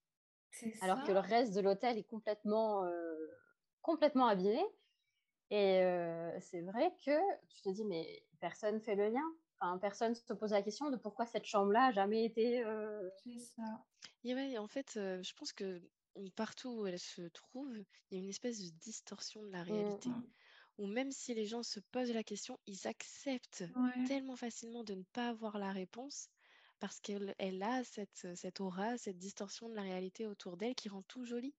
Alors que le reste de l'hôtel est complètement, euh, complètement abîmé. Et euh, c'est vrai que tu te dis, mais personne fait le lien. Enfin, personne se pose la question de pourquoi cette chambre-là a jamais été.
C'est ça.
Et ouais, en fait, je pense que partout où elle se trouve, il y a une espèce de distorsion de la réalité.
Mm.
Ou même si les gens se posent la question, ils acceptent
Ouais.
tellement facilement de ne pas avoir la réponse parce qu'elle elle a cette, cette aura, cette distorsion de la réalité autour d'elle qui rend tout joli.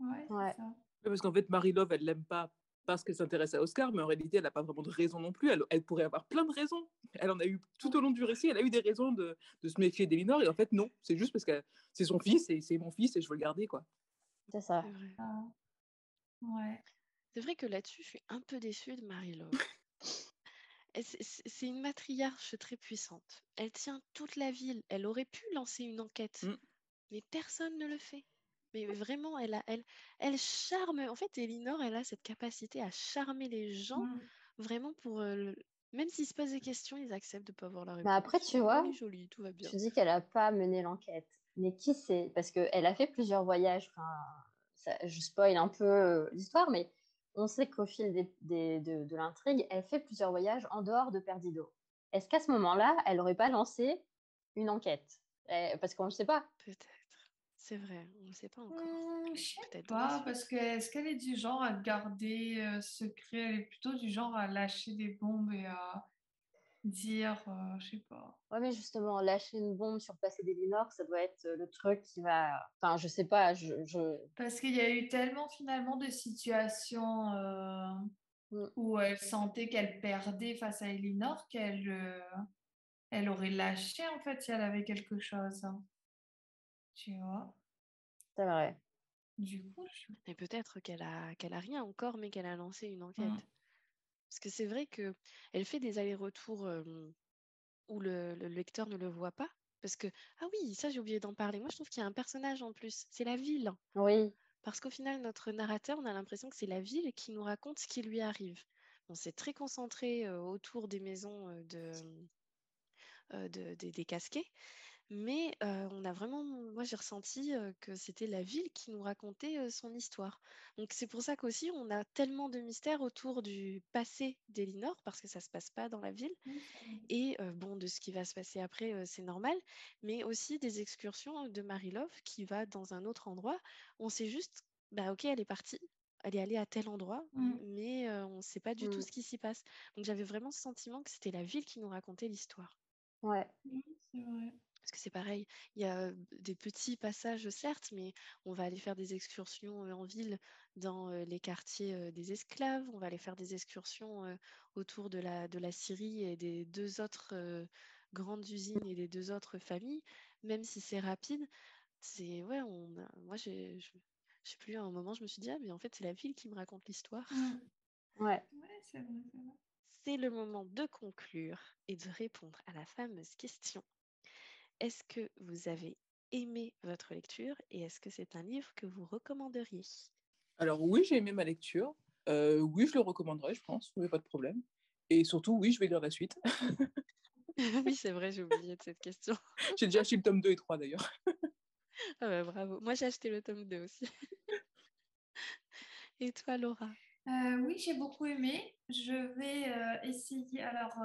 Ouais, ça.
Parce qu'en fait, Marie-Love, elle l'aime pas parce qu'elle s'intéresse à Oscar, mais en réalité, elle n'a pas vraiment de raison non plus. Elle, elle pourrait avoir plein de raisons. Elle en a eu tout au long du récit, elle a eu des raisons de, de se méfier d'Elinor, et en fait, non. C'est juste parce que c'est son fils, et c'est mon fils, et je veux le garder, quoi.
C'est ça.
C'est vrai.
Ah. Ouais.
C'est vrai que là-dessus, je suis un peu déçue de Marie-Love. Elle, c'est- une matriarche très puissante. Elle tient toute la ville. Elle aurait pu lancer une enquête,
Mm.
mais personne ne le fait. Mais vraiment, elle, a, elle, elle charme. En fait, Elinor, elle a cette capacité à charmer les gens,
Mm.
vraiment pour. euh, le- Même s'ils se posent des questions, ils acceptent de ne pas avoir la réponse.
Mais après, tu vois,
joli, tout va bien.
Tu dis qu'elle n'a pas mené l'enquête. Mais qui sait? Parce qu'elle a fait plusieurs voyages. Enfin, ça- je spoil un peu euh, l'histoire, mais on sait qu'au fil des- des- de, de l'intrigue, elle fait plusieurs voyages en dehors de Perdido. Est-ce qu'à ce moment-là, elle n'aurait pas lancé une enquête? Eh, Parce qu'on ne le sait pas.
Peut-être. C'est vrai, on ne le sait pas encore.
Hmm, je sais
Peut-être dans
pas, parce que est-ce qu'elle est du genre à garder euh, secret? Elle est plutôt du genre à lâcher des bombes et à dire, euh, je sais pas.
Ouais, mais justement, lâcher une bombe sur le passé d'Elinor, ça doit être le truc qui va. Enfin, je sais pas. Je, je-
Parce qu'il y a eu tellement finalement de situations euh,
Mm.
où elle sentait qu'elle perdait face à Elinor qu'elle euh, elle aurait lâché en fait si elle avait quelque chose. hein. Tu vois?
C'est vrai.
Du coup, je...
Et peut-être qu'elle a, qu'elle a rien encore, mais qu'elle a lancé une enquête.
Mm.
Parce que c'est vrai que elle fait des allers-retours euh, où le, le lecteur ne le voit pas. Parce que, ah oui, ça j'ai oublié d'en parler. Moi je trouve qu'il y a un personnage en plus, c'est la ville.
Oui.
Parce qu'au final, notre narrateur, on a l'impression que c'est la ville qui nous raconte ce qui lui arrive. On s'est très concentré euh, autour des maisons de, de- des- des casquets. Mais euh, on a vraiment, moi j'ai ressenti euh, que c'était la ville qui nous racontait euh, son histoire. Donc c'est pour ça qu'aussi on a tellement de mystères autour du passé d'Elinor, parce que ça se passe pas dans la ville. Et bon, de ce qui va se passer après, c'est normal, mais aussi des excursions de Marie-Love qui va dans un autre endroit. On sait juste, bah ok, elle est partie, elle est allée à tel endroit,
Mm.
mais euh, on ne sait pas du tout
Mm.
ce qui s'y passe. Donc j'avais vraiment ce sentiment que c'était la ville qui nous racontait l'histoire.
Ouais.
Oui, c'est vrai.
Parce que c'est pareil, il y a des petits passages, certes, mais on va aller faire des excursions en ville dans les quartiers des esclaves, on va aller faire des excursions autour de la, de la Syrie et des deux autres grandes usines et des deux autres familles, même si c'est rapide. C'est, ouais, on a- moi, j'ai, je, je sais plus, à un moment, je me suis dit, ah, mais en fait, c'est la ville qui me raconte l'histoire.
Mm.
Ouais.
Ouais, c'est vrai, c'est vrai.
C'est le moment de conclure et de répondre à la fameuse question. Est-ce que vous avez aimé votre lecture et est-ce que c'est un livre que vous recommanderiez?
Alors oui, j'ai aimé ma lecture. Euh, oui, je le recommanderais, je pense. Oui, pas de problème. Et surtout, oui, je vais lire la suite.
Oui, c'est vrai, j'ai oublié de cette question.
j'ai déjà acheté le tome 2 et 3 d'ailleurs.
Ah bah, bravo. Moi, j'ai acheté le tome 2 aussi. Et toi, Laura?
Euh, oui, j'ai beaucoup aimé. Je vais euh, essayer. Alors,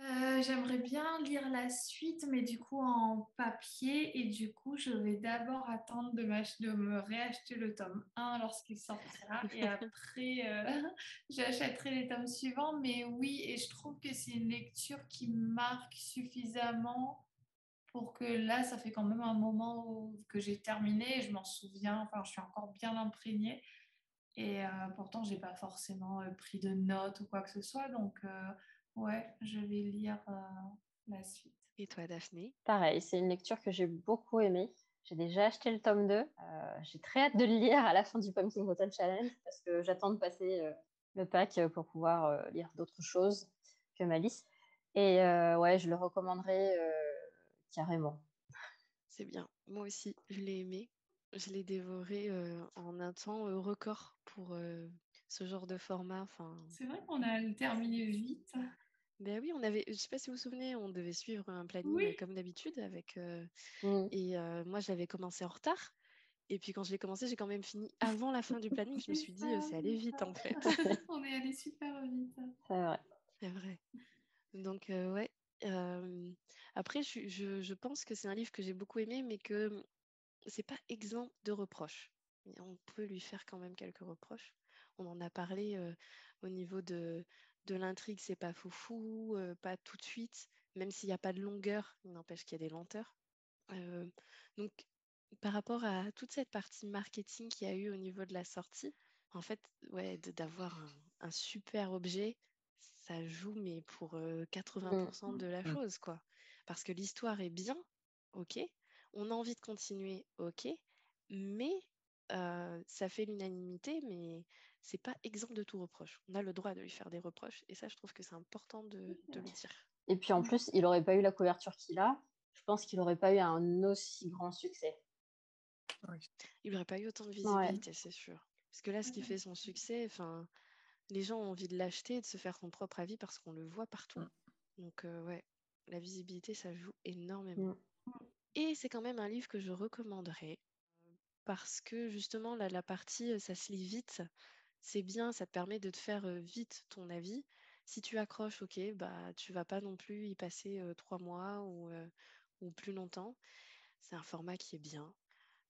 euh, j'aimerais bien lire la suite, mais du coup en papier. Et du coup, je vais d'abord attendre de, me réacheter le tome 1 lorsqu'il sortira. Et après, euh, j'achèterai les tomes suivants. Mais oui, et je trouve que c'est une lecture qui marque suffisamment pour que là, ça fait quand même un moment que j'ai terminé. Je m'en souviens. Enfin, je suis encore bien imprégnée. Et euh, pourtant, j'ai pas forcément pris de notes ou quoi que ce soit. Donc, ouais, je vais lire euh, la suite.
Et toi, Daphné?
Pareil, c'est une lecture que j'ai beaucoup aimée. J'ai déjà acheté le tome 2. Euh, j'ai très hâte de le lire à la fin du Pumpkin Bottle Challenge parce que j'attends de passer euh, le pack euh, pour pouvoir euh, lire d'autres choses que Malice. Et euh, ouais, je le recommanderais euh, carrément.
C'est bien. Moi aussi, je l'ai aimé. Je l'ai dévoré euh, en un temps record pour euh, ce genre de format. Enfin,
C'est vrai qu'on a terminé vite.
Ben oui, on avait, je sais pas si vous vous souvenez, on devait suivre un planning
Oui.
comme d'habitude avec euh,
Mm.
et euh, moi j'avais commencé en retard. Et puis quand je l'ai commencé, j'ai quand même fini avant la fin du planning. Je me suis dit, euh, c'est allé vite en fait.
On est allé super vite.
C'est vrai.
C'est vrai. Donc, ouais. après, je, suis- je, je pense que c'est un livre que j'ai beaucoup aimé, mais que c'est pas exempt de reproches. on peut lui faire quand même quelques reproches. On en a parlé au niveau de, de l'intrigue, c'est pas foufou, pas tout de suite, même s'il n'y a pas de longueur, il n'empêche qu'il y a des lenteurs. donc, par rapport à toute cette partie marketing qu'il y a eu au niveau de la sortie, en fait, ouais, d'avoir un, super objet, ça joue, mais pour 80% mmh. de la mmh. chose, quoi. Parce que l'histoire est bien, ok. On a envie de continuer, ok. Mais ça fait l'unanimité, mais c'est pas exemple de tout reproche. On a le droit de lui faire des reproches, et ça, je trouve que c'est important de, de, le dire.
Et puis en plus, il n'aurait pas eu la couverture qu'il a. Je pense qu'il n'aurait pas eu un aussi grand succès.
Il n'aurait pas eu autant de visibilité, c'est sûr. Parce que là, ce qui fait son succès, enfin, les gens ont envie de l'acheter et de se faire son propre avis parce qu'on le voit partout. Mm. Donc, ouais, la visibilité, ça joue énormément. Mm. Et c'est quand même un livre que je recommanderais parce que justement, là, la partie, ça se lit vite. C'est bien, ça te permet de te faire vite ton avis. Si tu accroches, ok, bah tu vas pas non plus y passer trois mois ou, ou plus longtemps. C'est un format qui est bien,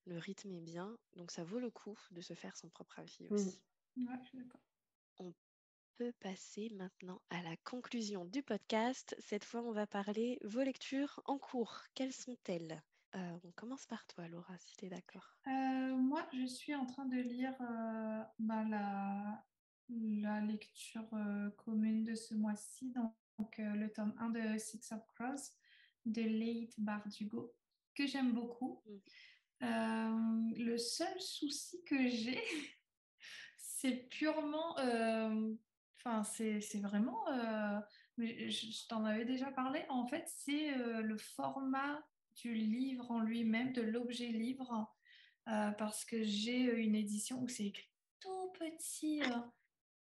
le rythme est bien, donc ça vaut le coup de se faire son propre avis aussi. on peut passer maintenant à la conclusion du podcast. Cette fois, on va parler vos lectures en cours. Quelles sont-elles? Euh, On commence par toi, Laura, si tu es d'accord.
Euh, moi, je suis en train de lire euh, bah, la, la, lecture commune de ce mois-ci, donc le tome 1 de Six of Cross de Leith Bardugo, que j'aime beaucoup. Mmh. Le seul souci que j'ai, c'est purement. Enfin, c'est vraiment. Mais je, t'en avais déjà parlé. En fait, c'est le format du livre en lui-même, de l'objet livre. parce que j'ai une édition où c'est écrit tout petit.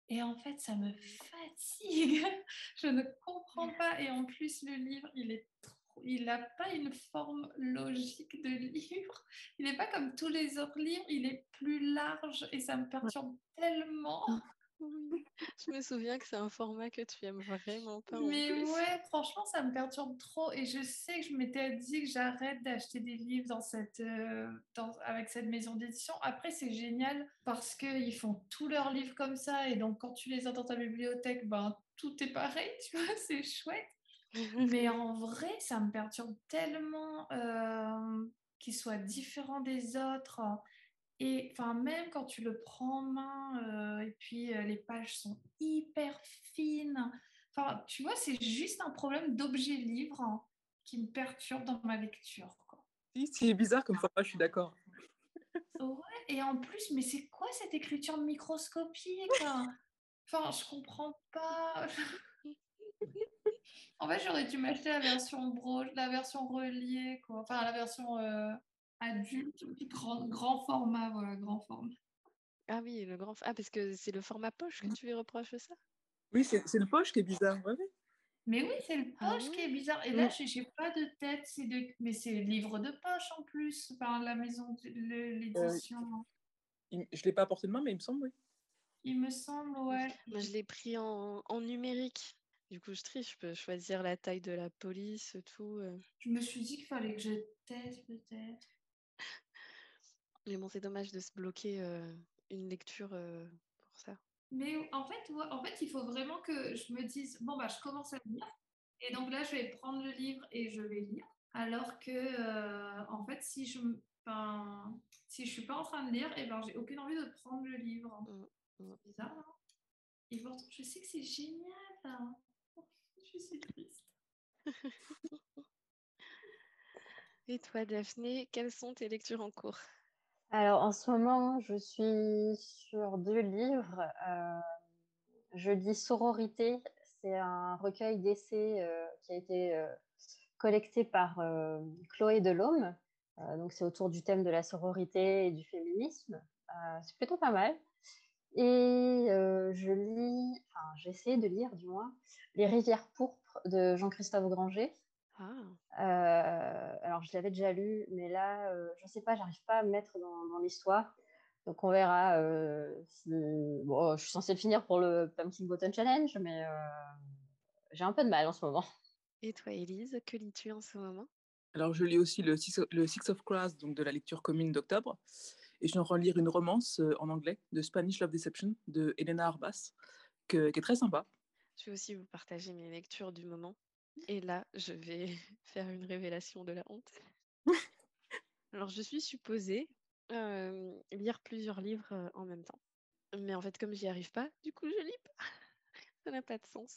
Et en fait, ça me fatigue. je ne comprends pas. Et en plus, le livre, il est trop il n'a pas une forme logique de livre. Il n'est pas comme tous les autres livres, il est plus large et ça me perturbe tellement.
Je me souviens que c'est un format que tu aimes vraiment pas.
Mais ouais, franchement, ça me perturbe trop. Et je sais que je m'étais dit que j'arrête d'acheter des livres dans cette, euh, avec cette maison d'édition. Après, c'est génial parce qu'ils font tous leurs livres comme ça. Et donc, quand tu les as dans ta bibliothèque, ben, tout est pareil, tu vois, c'est chouette. Mais en vrai, ça me perturbe tellement euh, qu'il soit différent des autres. Et enfin, même quand tu le prends en main, euh, et puis euh, les pages sont hyper fines. Enfin, tu vois, c'est juste un problème d'objet livre qui me perturbe dans ma lecture. Quoi.
c'est bizarre comme format, je suis d'accord.
ouais, et en plus, mais c'est quoi cette écriture microscopique Enfin, je comprends pas. En fait, j'aurais dû m'acheter la version broche, la version reliée, quoi. Enfin, la version euh, adulte, grand, grand format, voilà, grand format.
Ah oui, le grand. Ah, parce que c'est le format poche que tu lui reproches ça?
Oui, c'est le poche qui est bizarre, ouais,
Mais oui, c'est le ah poche qui est bizarre. Et là, je n'ai pas de tête, de... mais c'est livre de poche en plus, par la maison de l'édition.
je ne l'ai pas apporté de main, mais il me semble, oui.
Il me semble, ouais.
Moi, je l'ai pris en, en numérique. Du coup, je triche, je peux choisir la taille de la police, tout. Euh.
Je me suis dit qu'il fallait que je teste peut-être.
Mais bon, c'est dommage de se bloquer euh, une lecture euh, pour ça.
Mais en fait, en fait, il faut vraiment que je me dise, bon, bah, je commence à lire. Et donc là, je vais prendre le livre et je vais lire. Alors que, en fait, si je ne si je suis pas en train de lire, et eh ben, j'ai aucune envie de prendre le livre. Mmh, mmh. C'est bizarre, hein Et pourtant, je sais que c'est génial. Hein je suis triste.
Et toi, Daphné, quelles sont tes lectures en cours?
Alors, en ce moment, je suis sur deux livres. Euh, je lis Sororité. C'est un recueil d'essais euh, qui a été euh, collecté par Chloé Delhomme. donc, c'est autour du thème de la sororité et du féminisme. c'est plutôt pas mal. Et je lis, enfin j'essaie de lire du moins, Les rivières pourpres de Jean-Christophe Granger. Ah. alors je l'avais déjà lu, mais là, je ne sais pas, j'arrive pas à me mettre dans, l'histoire. Donc on verra. Si... Bon, je suis censée le finir pour le Pumpkin Button Challenge, mais j'ai un peu de mal en ce moment.
Et toi, Elise, que lis-tu en ce moment?
Alors, je lis aussi le Six, le Six of Cross, donc de la lecture commune d'octobre. Et je suis en train de lire une romance euh, en anglais de Spanish Love Deception de Elena Arbas, que, qui est très sympa.
Je vais aussi vous partager mes lectures du moment. Et là, je vais faire une révélation de la honte. Alors, je suis supposée euh, lire plusieurs livres euh, en même temps. Mais en fait, comme j'y arrive pas, du coup, je lis pas. Ça n'a pas de sens.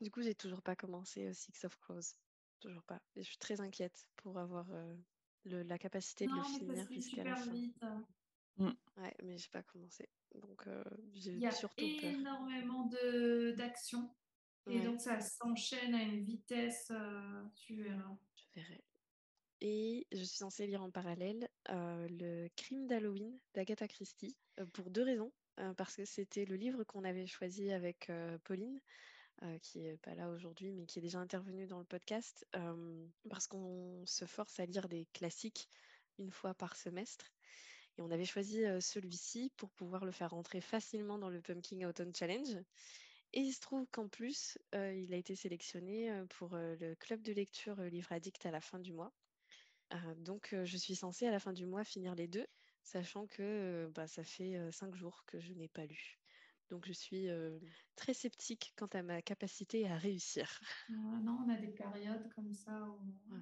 Du coup, j'ai toujours pas commencé euh, Six of Crows. Toujours pas. Et je suis très inquiète pour avoir euh, le, la capacité de le finir jusqu'à la
super
fin.
vite.
Ouais, mais j'ai pas commencé. Donc, euh, j'ai
Il y a
surtout peur.
énormément de d'action. Et
Ouais.
donc, ça s'enchaîne à une vitesse, euh, tu verras.
Je verrai. Et je suis censée lire en parallèle euh, le crime d'Halloween d'Agatha Christie euh, pour deux raisons. Parce que c'était le livre qu'on avait choisi avec Pauline, qui est pas là aujourd'hui, mais qui est déjà intervenue dans le podcast, parce qu'on se force à lire des classiques une fois par semestre. Et on avait choisi celui-ci pour pouvoir le faire rentrer facilement dans le Pumpkin Autumn Challenge. Et il se trouve qu'en plus, euh, il a été sélectionné pour euh, le club de lecture Livre Addict à la fin du mois. Donc, je suis censée à la fin du mois finir les deux, sachant que bah, ça fait cinq jours que je n'ai pas lu. Donc, je suis très sceptique quant à ma capacité à réussir.
Euh, non, on a des périodes comme ça où...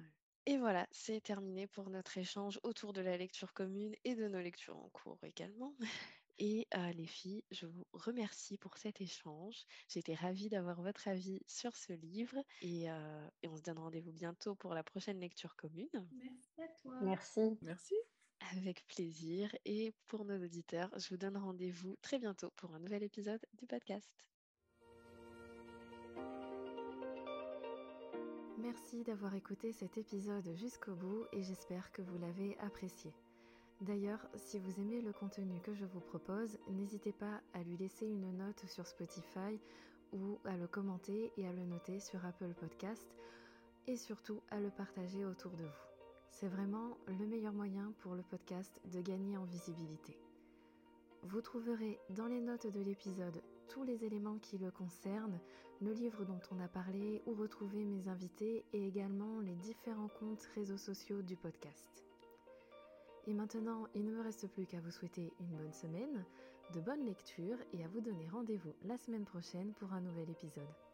Et voilà, c'est terminé pour notre échange autour de la lecture commune et de nos lectures en cours également. Et euh, les filles, je vous remercie pour cet échange. J'ai été ravie d'avoir votre avis sur ce livre et, euh, et on se donne rendez-vous bientôt pour la prochaine lecture commune.
Merci à toi.
Merci.
Merci.
Avec plaisir. Et pour nos auditeurs, je vous donne rendez-vous très bientôt pour un nouvel épisode du podcast. Merci d'avoir écouté cet épisode jusqu'au bout et j'espère que vous l'avez apprécié. D'ailleurs, si vous aimez le contenu que je vous propose, n'hésitez pas à lui laisser une note sur Spotify ou à le commenter et à le noter sur Apple Podcast et surtout à le partager autour de vous. C'est vraiment le meilleur moyen pour le podcast de gagner en visibilité. Vous trouverez dans les notes de l'épisode tous les éléments qui le concernent, le livre dont on a parlé, où retrouver mes invités et également les différents comptes réseaux sociaux du podcast. Et maintenant, il ne me reste plus qu'à vous souhaiter une bonne semaine, de bonnes lectures et à vous donner rendez-vous la semaine prochaine pour un nouvel épisode.